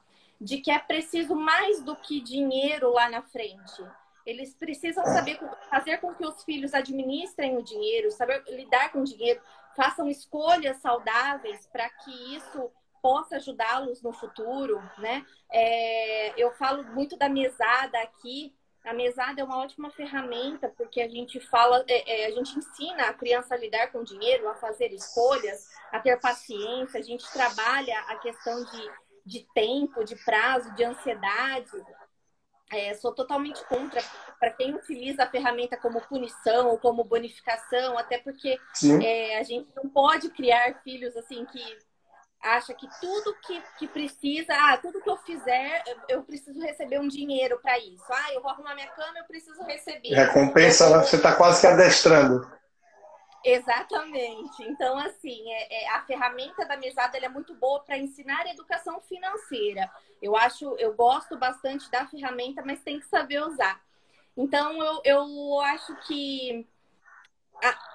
de que é preciso mais do que dinheiro lá na frente. Eles precisam saber fazer com que os filhos administrem o dinheiro, saber lidar com o dinheiro, façam escolhas saudáveis para que isso possa ajudá-los no futuro, né? É, eu falo muito da mesada aqui. A mesada é uma ótima ferramenta porque a gente fala, é, é, a gente ensina a criança a lidar com o dinheiro, a fazer escolhas, a ter paciência. A gente trabalha a questão de, de tempo, de prazo, de ansiedade. É, sou totalmente contra para quem utiliza a ferramenta como punição ou como bonificação, até porque é, a gente não pode criar filhos assim que acha que tudo que, que precisa, ah, tudo que eu fizer, eu preciso receber um dinheiro para isso. Ah, eu vou arrumar minha cama, eu preciso receber. Recompensa, né? você está quase que adestrando. Exatamente. Então, assim, é, é, a ferramenta da mesada é muito boa para ensinar educação financeira. Eu acho, eu gosto bastante da ferramenta, mas tem que saber usar. Então, eu, eu acho que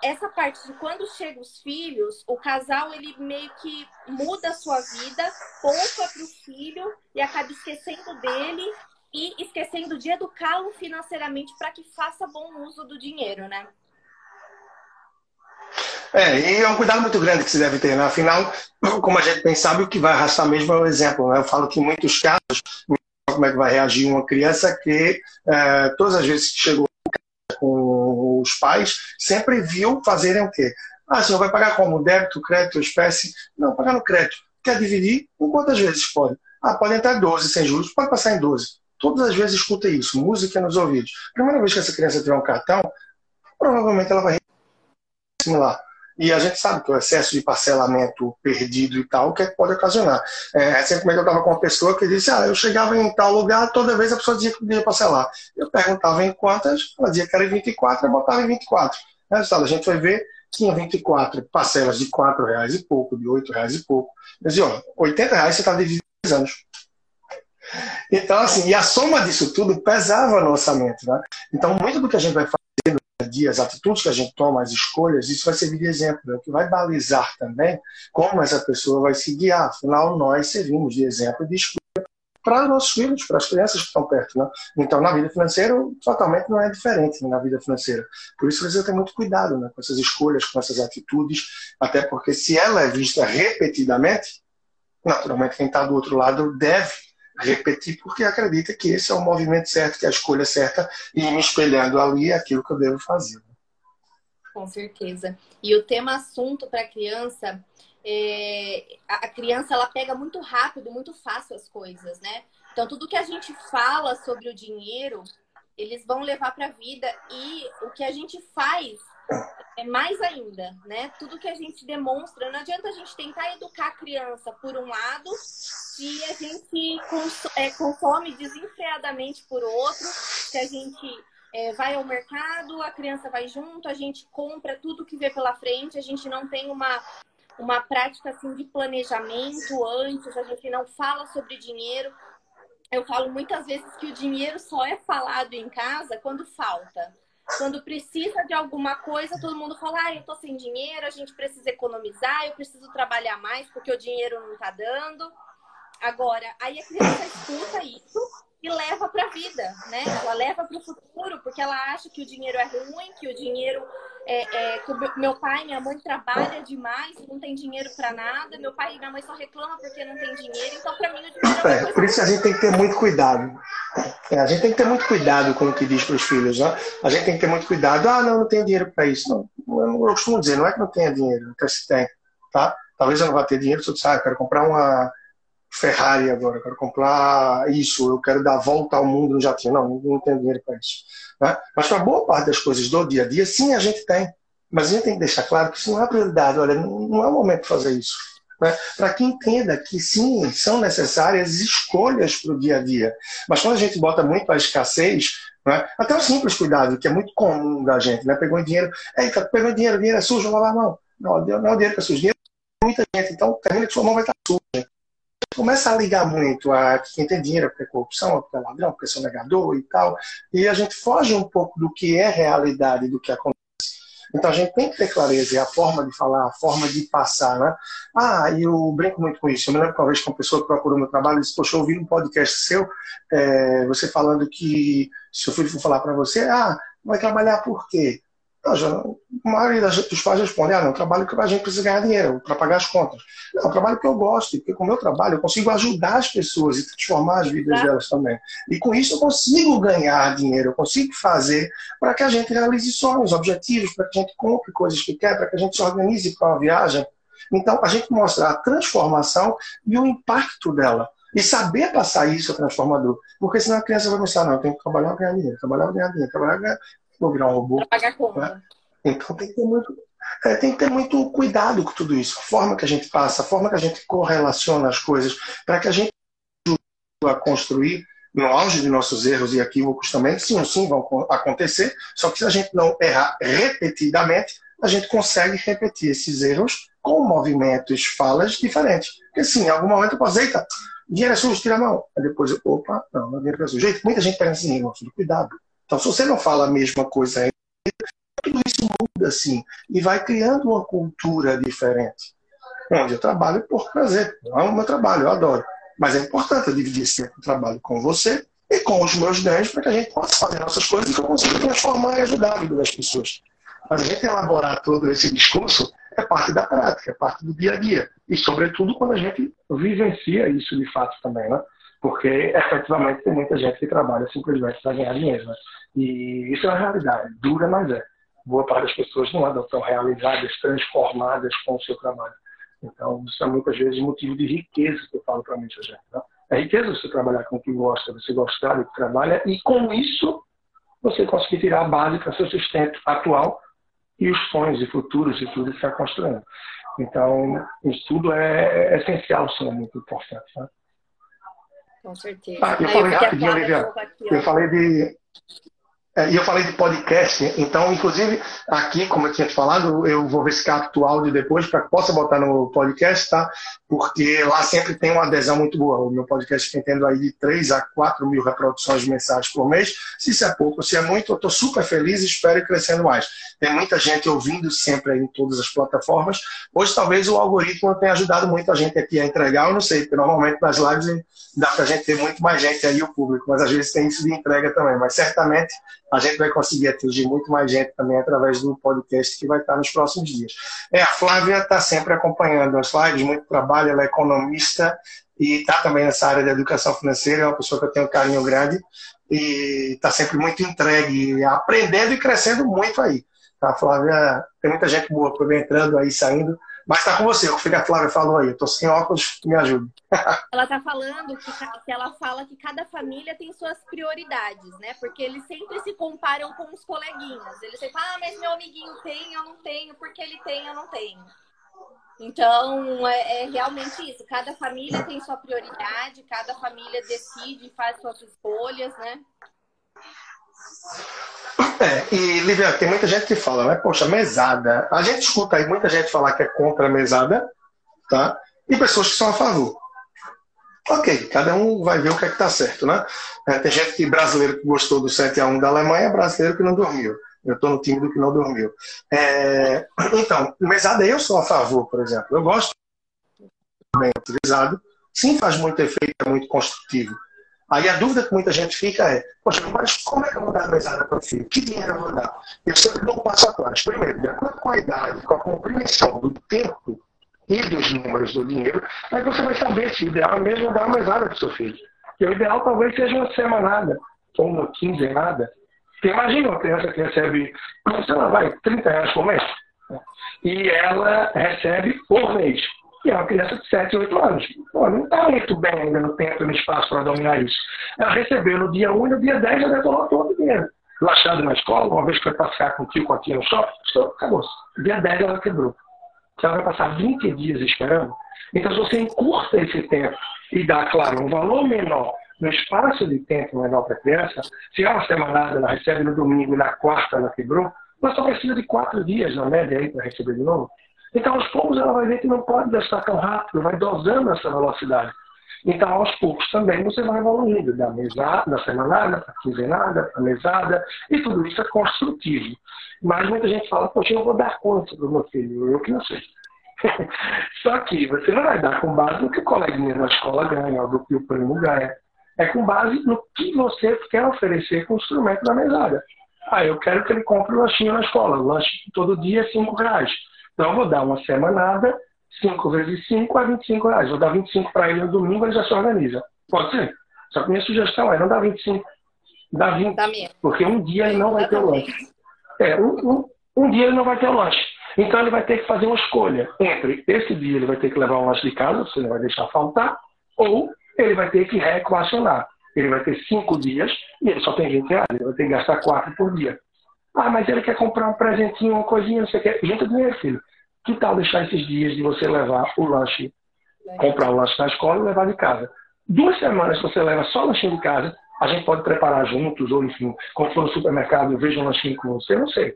essa parte de quando chegam os filhos, o casal ele meio que muda a sua vida, poupa para o filho e acaba esquecendo dele e esquecendo de educá-lo financeiramente para que faça bom uso do dinheiro, né? É, e é um cuidado muito grande que se deve ter, né? Afinal, como a gente bem sabe, o que vai arrastar mesmo é o exemplo. Né? Eu falo que em muitos casos, como é que vai reagir uma criança que é, todas as vezes que chegou com os pais, sempre viu fazerem o quê? Ah, senhor vai pagar como? Débito, crédito, espécie? Não, pagar no crédito. Quer dividir? Em quantas vezes pode? Ah, pode entrar 12 sem juros, pode passar em 12. Todas as vezes escuta isso, música nos ouvidos. Primeira vez que essa criança tiver um cartão, provavelmente ela vai similar. E a gente sabe que o excesso de parcelamento perdido e tal, o que, é pode ocasionar. É, recentemente eu estava com uma pessoa que disse, ah, eu chegava em tal lugar, toda vez a pessoa dizia que podia parcelar. Eu perguntava em quantas, ela dizia que era em 24, eu botava em 24. Resultado, a gente foi ver, tinha 24 parcelas de 4 reais e pouco, de 8 reais e pouco. Eu dizia, ó, 80 reais você está dividindo em 10 anos. Então, assim, e a soma disso tudo pesava no orçamento. Né? Então, muito do que a gente vai fazer dia, as atitudes que a gente toma, as escolhas, isso vai servir de exemplo, é o que vai balizar também como essa pessoa vai se guiar. Afinal, nós servimos de exemplo de escolha para os nossos filhos, para as crianças que estão perto. Né? Então, na vida financeira, totalmente não é diferente né, na vida financeira. Por isso, precisa ter muito cuidado né, com essas escolhas, com essas atitudes, até porque se ela é vista repetidamente, naturalmente quem está do outro lado deve repetir porque acredita que esse é o movimento certo, que é a escolha certa, e me espelhando ali é aquilo que eu devo fazer. Com certeza. E o tema assunto para a criança, é... a criança ela pega muito rápido, muito fácil as coisas, né? Então tudo que a gente fala sobre o dinheiro, eles vão levar para a vida e o que a gente faz é mais ainda, né? Tudo que a gente demonstra, não adianta a gente tentar educar a criança por um lado se a gente é, consome desenfreadamente por outro, se a gente é, vai ao mercado, a criança vai junto, a gente compra tudo que vê pela frente, a gente não tem uma, uma prática assim de planejamento antes, a gente não fala sobre dinheiro. Eu falo muitas vezes que o dinheiro só é falado em casa quando falta. Quando precisa de alguma coisa, todo mundo fala: ah, eu tô sem dinheiro, a gente precisa economizar, eu preciso trabalhar mais porque o dinheiro não tá dando. Agora, aí a criança escuta isso e leva para a vida, né? Ela leva para o futuro, porque ela acha que o dinheiro é ruim, que o dinheiro é, é, que meu pai e minha mãe trabalham demais, não tem dinheiro para nada, meu pai e minha mãe só reclamam porque não tem dinheiro, então para mim o dinheiro é, é Por isso a gente tem que ter muito cuidado. É, a gente tem que ter muito cuidado com o que diz para os filhos, né? A gente tem que ter muito cuidado. Ah, não, não tenho dinheiro para isso. Não, eu costumo dizer, não é que não tenha dinheiro, até se tem, tá? Talvez eu não vá ter dinheiro se eu disser, ah, eu quero comprar uma Ferrari agora, eu quero comprar isso, eu quero dar a volta ao mundo no jatinho. Não, não tenho dinheiro para isso. Né? Mas para boa parte das coisas do dia a dia, sim, a gente tem. Mas a gente tem que deixar claro que isso não é prioridade. Olha, não é o momento de fazer isso. Né? Para que entenda que sim, são necessárias escolhas para o dia a dia. Mas quando a gente bota muito a escassez, né? até o simples cuidado, que é muito comum da gente, né? pegou dinheiro, eita, pegou dinheiro, dinheiro é sujo, lavar a mão. Não, não é o dinheiro que é sujo, dinheiro é muita gente, então termina que sua mão vai estar suja começa a ligar muito a quem tem dinheiro porque é corrupção, porque é ladrão, porque é sonegador e tal, e a gente foge um pouco do que é realidade, do que acontece. Então a gente tem que ter clareza, e a forma de falar, a forma de passar, né? Ah, eu brinco muito com isso. Eu me lembro que uma vez que uma pessoa procurou meu trabalho e disse, poxa, eu ouvi um podcast seu, é, você falando que se filho for falar para você, ah, vai trabalhar por quê? A maioria dos pais responde: ah, não, trabalho que a gente precisa ganhar dinheiro para pagar as contas. Não, trabalho que eu gosto, porque com o meu trabalho eu consigo ajudar as pessoas e transformar as vidas delas também. E com isso eu consigo ganhar dinheiro, eu consigo fazer para que a gente realize sonhos, objetivos, para que a gente compre coisas que quer, para que a gente se organize para uma viagem. Então, a gente mostra a transformação e o impacto dela. E saber passar isso é transformador. Porque senão a criança vai pensar, não, eu tenho que trabalhar para ganhar dinheiro, trabalhar para ganhar dinheiro, trabalhar para ganhar vou virar um robô. Pagar. Né? Então tem que ter muito. é, tem que ter muito cuidado com tudo isso. A forma que a gente passa, a forma que a gente correlaciona as coisas, para que a gente a construir no auge de nossos erros e equívocos também, sim sim vão acontecer, só que se a gente não errar repetidamente, a gente consegue repetir esses erros com movimentos, falas diferentes. Porque sim, em algum momento eu posso, eita, dinheiro é sujo, tira a mão. Aí depois opa, não, não é dinheiro é sujo. Gente, muita gente pensa assim, tudo cuidado. Então, se você não fala a mesma coisa tudo isso muda assim e vai criando uma cultura diferente. Onde eu trabalho por prazer, é o meu trabalho, eu adoro. Mas é importante eu dividir esse tempo de trabalho com você e com os meus ganhos para que a gente possa fazer nossas coisas e que eu consiga transformar e ajudar a vida das pessoas. Mas a gente elaborar todo esse discurso é parte da prática, é parte do dia a dia. E, sobretudo, quando a gente vivencia isso de fato também, né? Porque, efetivamente, tem muita gente que trabalha simplesmente para ganhar dinheiro. Né? E isso é uma realidade, dura, mas é. Boa parte das pessoas não andam tão realizadas, transformadas com o seu trabalho. Então, isso é muitas vezes motivo de riqueza que eu falo para muita gente. Né? É riqueza você trabalhar com o que gosta, você gostar do que trabalha e, com isso, você conseguir tirar a base para seu sustento atual e os sonhos e futuros e tudo que está construindo. Então, isso tudo é, é essencial, sim, é muito importante. Né? Com certeza. Ah, eu falei rapidinho, Lívia. Eu falei de é, e eu falei de podcast, então, inclusive, aqui, como eu tinha te falado, eu vou ver se capto o áudio depois para que possa botar no podcast, tá? Porque lá sempre tem uma adesão muito boa. O meu podcast tem tendo aí de 3 a 4 mil reproduções mensais por mês. Se isso é pouco, se é muito, eu estou super feliz e espero ir crescendo mais. Tem muita gente ouvindo sempre aí em todas as plataformas. Hoje, talvez o algoritmo tenha ajudado muito a gente aqui a entregar, eu não sei, porque normalmente nas lives dá para a gente ter muito mais gente aí, o público, mas às vezes tem isso de entrega também. Mas certamente a gente vai conseguir atingir muito mais gente também através do podcast que vai estar nos próximos dias. É, a Flávia está sempre acompanhando as lives, muito trabalho, ela é economista e está também nessa área da educação financeira, é uma pessoa que eu tenho um carinho grande e está sempre muito entregue, aprendendo e crescendo muito aí. A Flávia, tem muita gente boa por entrando aí, saindo, mas está com você, o que a Flávia falou aí. Eu estou sem óculos, me ajude. ela está falando que, que ela fala que cada família tem suas prioridades, né? Porque eles sempre se comparam com os coleguinhas. Eles sempre falam, ah, mas meu amiguinho tem, eu não tenho, porque ele tem, eu não tenho. Então, é, é, realmente isso. Cada família tem sua prioridade, cada família decide, faz suas escolhas, né? É, e Lívia, tem muita gente que fala, né? Poxa, mesada. A gente escuta aí muita gente falar que é contra a mesada, tá? E pessoas que são a favor. Ok, cada um vai ver o que é que tá certo, né? É, tem gente que brasileiro que gostou do 7x1 da Alemanha, brasileiro que não dormiu. Eu estou no time do que não dormiu. É, então, mesada eu sou a favor, por exemplo. Eu gosto bem utilizado. Sim, faz muito efeito, é muito construtivo. Aí a dúvida que muita gente fica é, poxa, mas como é que eu vou dar mesada para o filho? Que dinheiro eu vou dar? Eu sempre dou um passo atrás. Primeiro, de acordo com a idade, com a compreensão do tempo e dos números do dinheiro, aí você vai saber se o ideal é mesmo dar mesada para o seu filho. E o ideal talvez seja uma semanada, ou uma quinzenada. Você imagina uma criança que recebe, sei lá, vai, 30 reais por mês. E ela recebe por mês que é uma criança de 7, 8 anos. Pô, não está muito bem ainda no tempo e no espaço para dominar isso. Ela recebeu no dia 1 e no dia 10 já detonou todo o dinheiro. Laxado na escola, uma vez que foi passear com o tio, com a tia no shopping, acabou. Dia 10 ela quebrou. Ela vai passar 20 dias esperando, então se você encurta esse tempo e dá, claro, um valor menor no espaço de tempo menor para a criança, se ela semanada, ela recebe no domingo e na quarta ela quebrou, ela só precisa de quatro dias, na média, aí, para receber de novo. Então, aos poucos, ela vai ver que não pode gastar tão rápido, vai dosando essa velocidade. Então, aos poucos também você vai evoluindo, da mesada, da semanada, para quinzenada, para mesada, e tudo isso é construtivo. Mas muita gente fala, poxa, eu vou dar conta do meu filho, eu que não sei. Só que você não vai dar com base no que o coleguinha na escola ganha, ou do que o primo ganha. É com base no que você quer oferecer com o instrumento da mesada. Ah, eu quero que ele compre o lanchinho na escola. O lanche todo dia é 5 reais. Então, eu vou dar uma semanada, 5 vezes 5 é 25 reais. Vou dar 25 para ele no domingo, ele já se organiza. Pode ser. Só que minha sugestão é não dar 25, dá 20. Dá porque um dia ele não vai ter o lanche. É, um, um, um dia ele não vai ter o lanche. Então ele vai ter que fazer uma escolha entre esse dia ele vai ter que levar um lanche de casa, você não vai deixar faltar, ou ele vai ter que reequacionar. Ele vai ter cinco dias e ele só tem 20 reais, ele vai ter que gastar quatro por dia. Ah, mas ele quer comprar um presentinho, uma coisinha, não sei o que. Junta dinheiro, filho. Que tal deixar esses dias de você levar o lanche, comprar o lanche na escola e levar de casa? Duas semanas você leva só o lanchinho de casa, a gente pode preparar juntos, ou enfim, quando for no supermercado, eu vejo um lanchinho com você, não sei,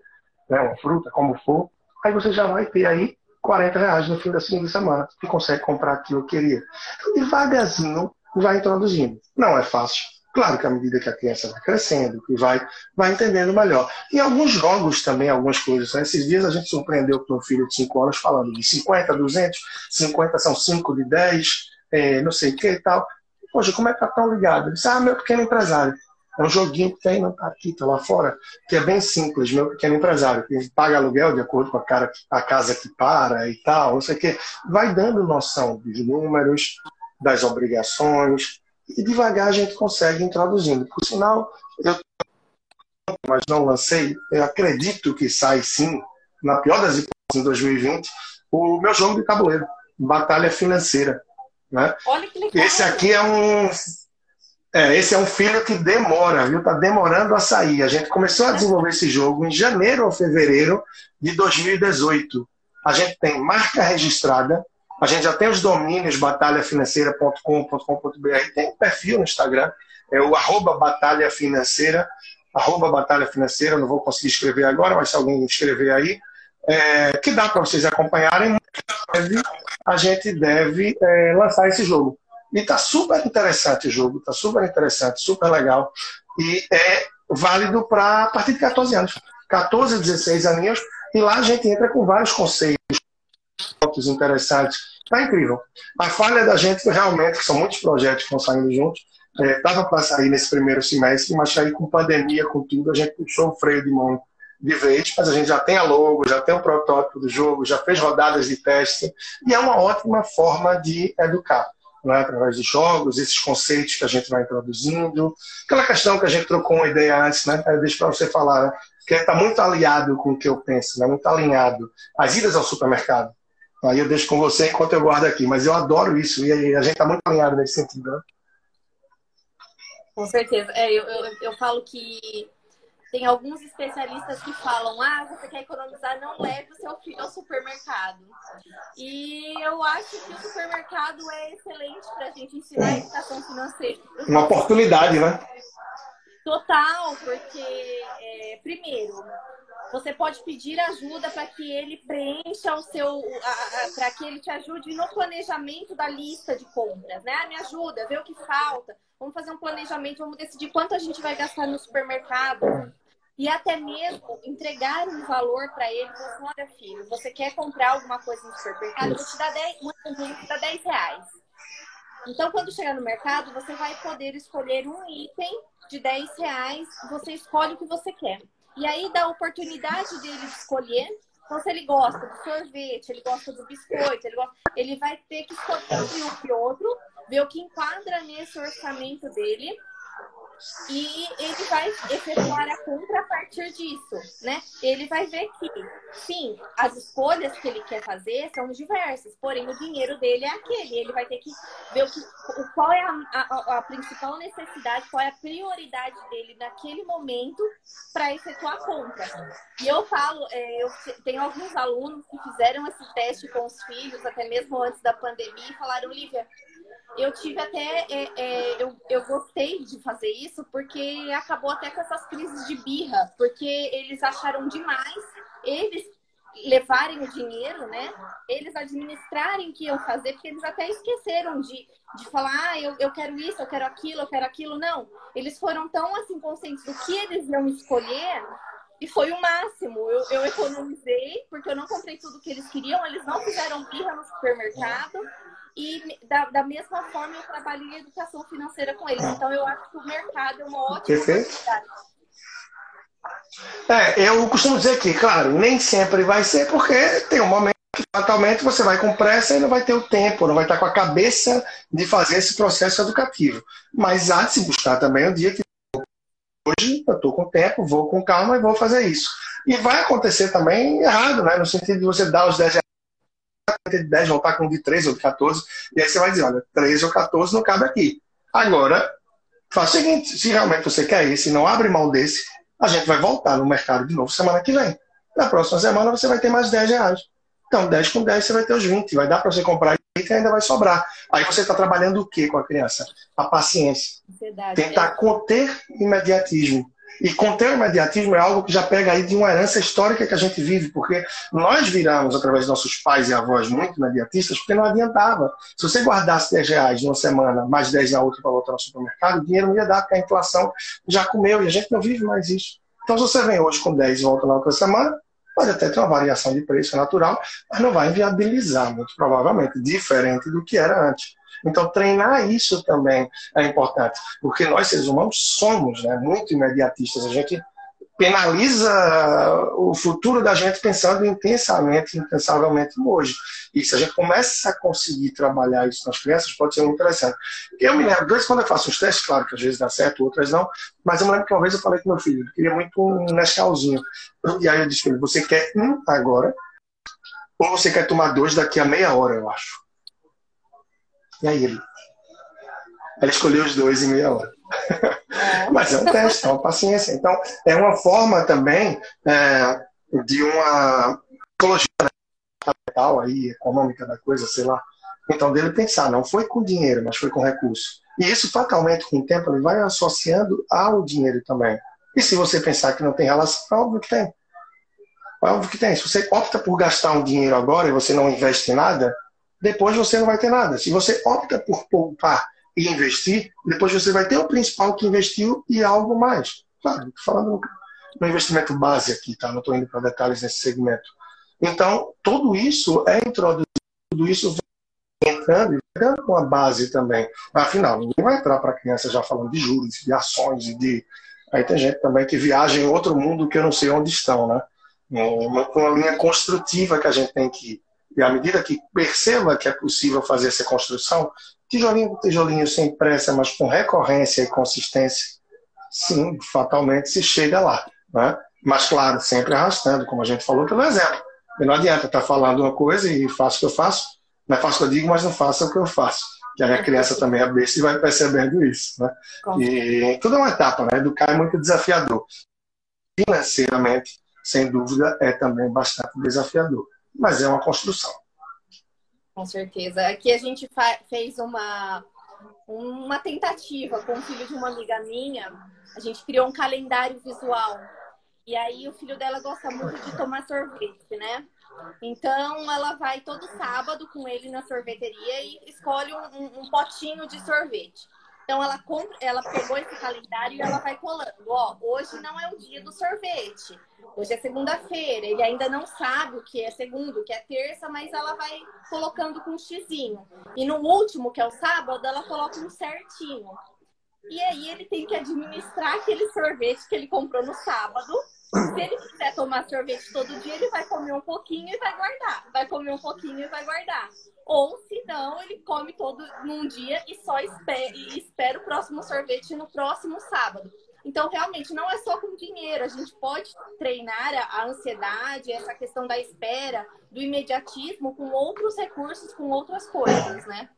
né, uma fruta, como for. Aí você já vai ter aí 40 reais no fim da segunda semana e consegue comprar aquilo que eu queria. Então, devagarzinho, vai introduzindo. Não é fácil. Claro que à medida que a criança vai crescendo, que vai, vai entendendo melhor. E alguns jogos também, algumas coisas. Né? Esses dias a gente surpreendeu com um filho de 5 anos falando de 50, 200, 50 são 5 de 10, é, não sei o que e tal. Poxa, como é que tá tão ligado? Ele disse, ah, meu pequeno empresário. É um joguinho que tem, não tá aqui, tá lá fora, que é bem simples, meu pequeno empresário, que paga aluguel de acordo com a, cara, a casa que para e tal, não sei o quê. Vai dando noção dos números, das obrigações, e devagar a gente consegue introduzindo. Por sinal, eu mas não lancei, eu acredito que sai sim, na pior das hipóteses, em 2020, o meu jogo de tabuleiro, Batalha Financeira. Né? Olha que legal. Esse aqui é um. É, esse é um filho que demora, viu? Tá demorando a sair. A gente começou a desenvolver esse jogo em janeiro ou fevereiro de 2018. A gente tem marca registrada, a gente já tem os domínios batalhafinanceira.com.br, tem um perfil no Instagram, é o arroba batalha financeira, arroba batalha financeira, não vou conseguir escrever agora, mas se alguém escrever aí, é, que dá para vocês acompanharem. A gente deve é, lançar esse jogo. E está super interessante o jogo, está super interessante, super legal. E é válido para a partir de 14 anos. 14, 16 aninhos. E lá a gente entra com vários conceitos, pontos interessantes. Está incrível. A falha da gente realmente, que são muitos projetos que estão saindo juntos, estava é, para sair nesse primeiro semestre, mas aí com pandemia, com tudo, a gente puxou o freio de mão de vez, mas a gente já tem a logo, já tem o protótipo do jogo, já fez rodadas de teste, e é uma ótima forma de educar. Né, através de jogos, esses conceitos que a gente vai introduzindo. Aquela questão que a gente trocou uma ideia antes, né? Deixa para você falar, né? que está muito aliado com o que eu penso, né? muito alinhado. As idas ao supermercado. Aí eu deixo com você enquanto eu guardo aqui, mas eu adoro isso e a gente está muito alinhado nesse sentido. Né? Com certeza. É, eu, eu, eu falo que tem alguns especialistas que falam: ah, você quer economizar, não leve o seu filho ao supermercado. E eu acho que o supermercado é excelente para a gente ensinar a educação financeira. Uma oportunidade, né? Total, porque, é, primeiro, você pode pedir ajuda para que ele preencha o seu. para que ele te ajude no planejamento da lista de compras, né? Ah, me ajuda, vê o que falta. Vamos fazer um planejamento, vamos decidir quanto a gente vai gastar no supermercado e até mesmo entregar um valor para ele, olha filho, você quer comprar alguma coisa no supermercado, eu vou te dar 10, vou te dar 10 reais. Então, quando chegar no mercado, você vai poder escolher um item de 10 reais, você escolhe o que você quer. E aí dá a oportunidade dele de escolher. Então, se ele gosta do sorvete, ele gosta do biscoito, ele, gosta, ele vai ter que escolher um e outro, ver o que enquadra nesse orçamento dele e ele vai efetuar a compra a partir disso, né? Ele vai ver que, sim, as escolhas que ele quer fazer são diversas, porém o dinheiro dele é aquele. Ele vai ter que ver o que, qual é a, a, a principal necessidade, qual é a prioridade dele naquele momento para efetuar a compra. E eu falo, é, eu tenho alguns alunos que fizeram esse teste com os filhos, até mesmo antes da pandemia, e falaram, Lívia, eu tive até. É, é, eu, eu gostei de fazer isso porque acabou até com essas crises de birra, porque eles acharam demais eles levarem o dinheiro, né? Eles administrarem o que iam fazer, porque eles até esqueceram de, de falar, ah, eu, eu quero isso, eu quero aquilo, eu quero aquilo. Não. Eles foram tão assim conscientes do que eles iam escolher e foi o máximo. Eu, eu economizei, porque eu não comprei tudo que eles queriam, eles não fizeram birra no supermercado. E da, da mesma forma eu trabalho em educação financeira com eles. Então eu acho que o mercado é uma ótima Perfeito. oportunidade. É, eu costumo dizer que, claro, nem sempre vai ser, porque tem um momento que fatalmente você vai com pressa e não vai ter o tempo, não vai estar com a cabeça de fazer esse processo educativo. Mas há de se buscar também o dia que hoje eu estou com tempo, vou com calma e vou fazer isso. E vai acontecer também errado, né? No sentido de você dar os 10 de 10 voltar com de 13 ou de 14, e aí você vai dizer, olha, 13 ou 14 não cabe aqui. Agora, faz o seguinte, se realmente você quer isso e não abre mão desse, A gente vai voltar no mercado de novo semana que vem. Na próxima semana você vai ter mais 10 reais. Então, 10 com 10 você vai ter os 20. Vai dar para você comprar e ainda vai sobrar. Aí você está trabalhando o que com a criança? A paciência. Verdade, Tentar é. conter imediatismo. E conter o imediatismo é algo que já pega aí de uma herança histórica que a gente vive, porque nós viramos, através de nossos pais e avós, muito imediatistas, porque não adiantava. Se você guardasse 10 reais numa semana, mais 10 na outra para voltar no supermercado, o dinheiro não ia dar, porque a inflação já comeu e a gente não vive mais isso. Então, se você vem hoje com 10 e volta na outra semana, pode até ter uma variação de preço natural, mas não vai inviabilizar, muito provavelmente, diferente do que era antes. Então, treinar isso também é importante, porque nós, seres humanos, somos né, muito imediatistas. A gente penaliza o futuro da gente pensando intensamente, incansavelmente no hoje. E se a gente começa a conseguir trabalhar isso nas crianças, pode ser muito interessante. Eu me lembro, quando eu faço os testes, claro que às vezes dá certo, outras não, mas eu me lembro que uma vez eu falei com meu filho, eu queria muito um Nescauzinho. E aí eu disse ele, você quer um agora, ou você quer tomar dois daqui a meia hora, eu acho. E aí ele? Ela escolheu os dois em meia hora. É. Mas é um teste, é uma paciência. Então, é uma forma também é, de uma psicologia capital aí, econômica da coisa, sei lá. Então, dele pensar, não foi com dinheiro, mas foi com recurso. E isso, fatalmente, com o tempo, ele vai associando ao dinheiro também. E se você pensar que não tem relação, é óbvio que tem. É óbvio que tem. Se você opta por gastar um dinheiro agora e você não investe em nada, depois você não vai ter nada. Se você opta por poupar e investir, depois você vai ter o principal que investiu e algo mais. Claro, estou falando no investimento base aqui, tá? Não estou indo para detalhes nesse segmento. Então, tudo isso é introduzido, tudo isso vem entrando e dando uma base também. Afinal, ninguém vai entrar para a criança já falando de juros, de ações e de. Aí tem gente também que viaja em outro mundo que eu não sei onde estão, né? Uma, uma linha construtiva que a gente tem que ir. E à medida que perceba que é possível fazer essa construção, tijolinho por tijolinho, sem pressa, mas com recorrência e consistência, sim, fatalmente se chega lá. Né? Mas, claro, sempre arrastando, como a gente falou pelo exemplo. E não adianta estar falando uma coisa e faço o que eu faço, não é faço o que eu digo, mas não faço o que eu faço. Que a criança também é besta e vai percebendo isso. Né? E tudo é uma etapa, né? Educar é muito desafiador. Financeiramente, sem dúvida, é também bastante desafiador mas é uma construção. Com certeza. Aqui a gente fez uma, uma tentativa com o filho de uma amiga minha. A gente criou um calendário visual. E aí o filho dela gosta muito de tomar sorvete, né? Então ela vai todo sábado com ele na sorveteria e escolhe um, um potinho de sorvete. Então ela compra, ela pegou esse calendário e ela vai colando. Ó, hoje não é o dia do sorvete. Hoje é segunda-feira. Ele ainda não sabe o que é segundo, o que é terça, mas ela vai colocando com um xizinho. E no último, que é o sábado, ela coloca um certinho. E aí ele tem que administrar aquele sorvete que ele comprou no sábado. Se ele quiser tomar sorvete todo dia, ele vai comer um pouquinho e vai guardar. Vai comer um pouquinho e vai guardar. Ou se não, ele come todo num dia e só espera, e espera o próximo sorvete no próximo sábado. Então, realmente, não é só com dinheiro. A gente pode treinar a ansiedade, essa questão da espera, do imediatismo, com outros recursos, com outras coisas, né?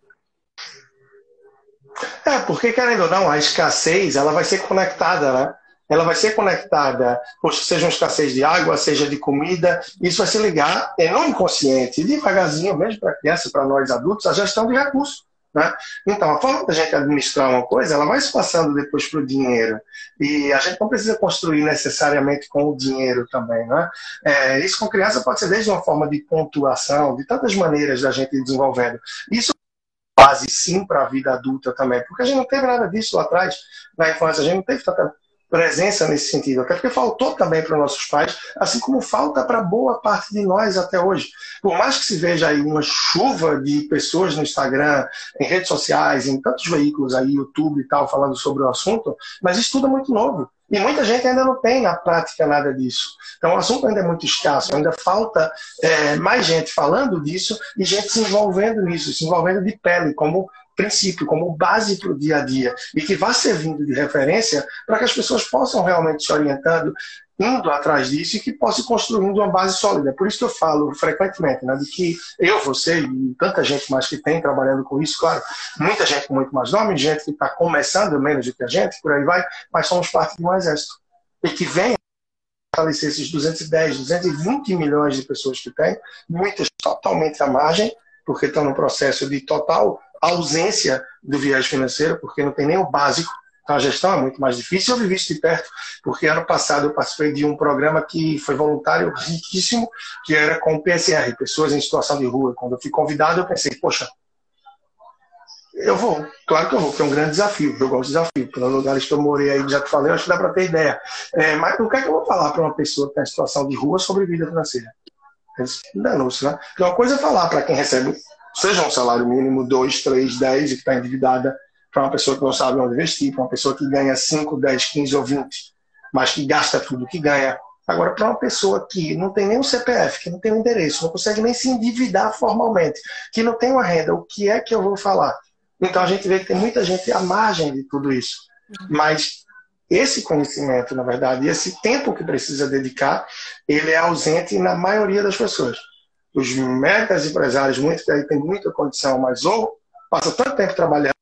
É, porque, querendo ou não, a escassez, ela vai ser conectada, né? Ela vai ser conectada, seja uma escassez de água, seja de comida, isso vai se ligar é, no inconsciente, devagarzinho, mesmo para a criança, para nós adultos, a gestão de recursos. Né? Então, a forma da gente administrar uma coisa, ela vai se passando depois para o dinheiro. E a gente não precisa construir necessariamente com o dinheiro também. Né? É, isso com criança pode ser desde uma forma de pontuação, de tantas maneiras da gente ir desenvolvendo. Isso é base sim para a vida adulta também, porque a gente não teve nada disso lá atrás, na infância, a gente não teve tanta presença nesse sentido, até porque faltou também para nossos pais, assim como falta para boa parte de nós até hoje. Por mais que se veja aí uma chuva de pessoas no Instagram, em redes sociais, em tantos veículos aí, YouTube e tal, falando sobre o assunto, mas isso tudo é muito novo. E muita gente ainda não tem na prática nada disso. Então o assunto ainda é muito escasso, ainda falta é, mais gente falando disso e gente se envolvendo nisso, se envolvendo de pele, como princípio, como base para o dia a dia e que vá servindo de referência para que as pessoas possam realmente se orientando, indo atrás disso e que possa construindo uma base sólida. Por isso que eu falo frequentemente, né, de que eu, você e tanta gente mais que tem trabalhando com isso, claro, muita gente muito mais nome, gente que está começando menos do que a gente, por aí vai, mas somos parte de um exército. e que venha fortalecer esses 210, 220 milhões de pessoas que tem, muitas totalmente à margem, porque estão no processo de total ausência do viés financeiro, porque não tem nem o básico, então a gestão é muito mais difícil. Eu vivi isso de perto, porque ano passado eu participei de um programa que foi voluntário riquíssimo, que era com o PSR, Pessoas em Situação de Rua. Quando eu fui convidado, eu pensei, poxa, eu vou, claro que eu vou, porque é um grande desafio. Eu gosto de desafio. Pelos lugares que eu morei aí, já te falei, acho que dá para ter ideia. É, mas o que é que eu vou falar para uma pessoa que está em situação de rua sobre vida financeira? Danou-se, né? Porque uma coisa é falar para quem recebe, seja um salário mínimo, 2, 3, 10 e que está endividada, para uma pessoa que não sabe onde investir, para uma pessoa que ganha 5, 10, 15 ou 20, mas que gasta tudo que ganha. Agora, para uma pessoa que não tem nem um CPF, que não tem um endereço, não consegue nem se endividar formalmente, que não tem uma renda, o que é que eu vou falar? Então a gente vê que tem muita gente à margem de tudo isso. Mas esse conhecimento, na verdade, esse tempo que precisa dedicar, ele é ausente na maioria das pessoas. Os megas empresários, muitos que aí têm muita condição, mas ou passa tanto tempo trabalhando,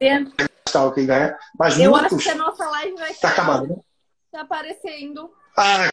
Leandro, o que ganha, mas eu muitos... acho que a nossa live vai tá acabando, né? tá aparecendo. Ah,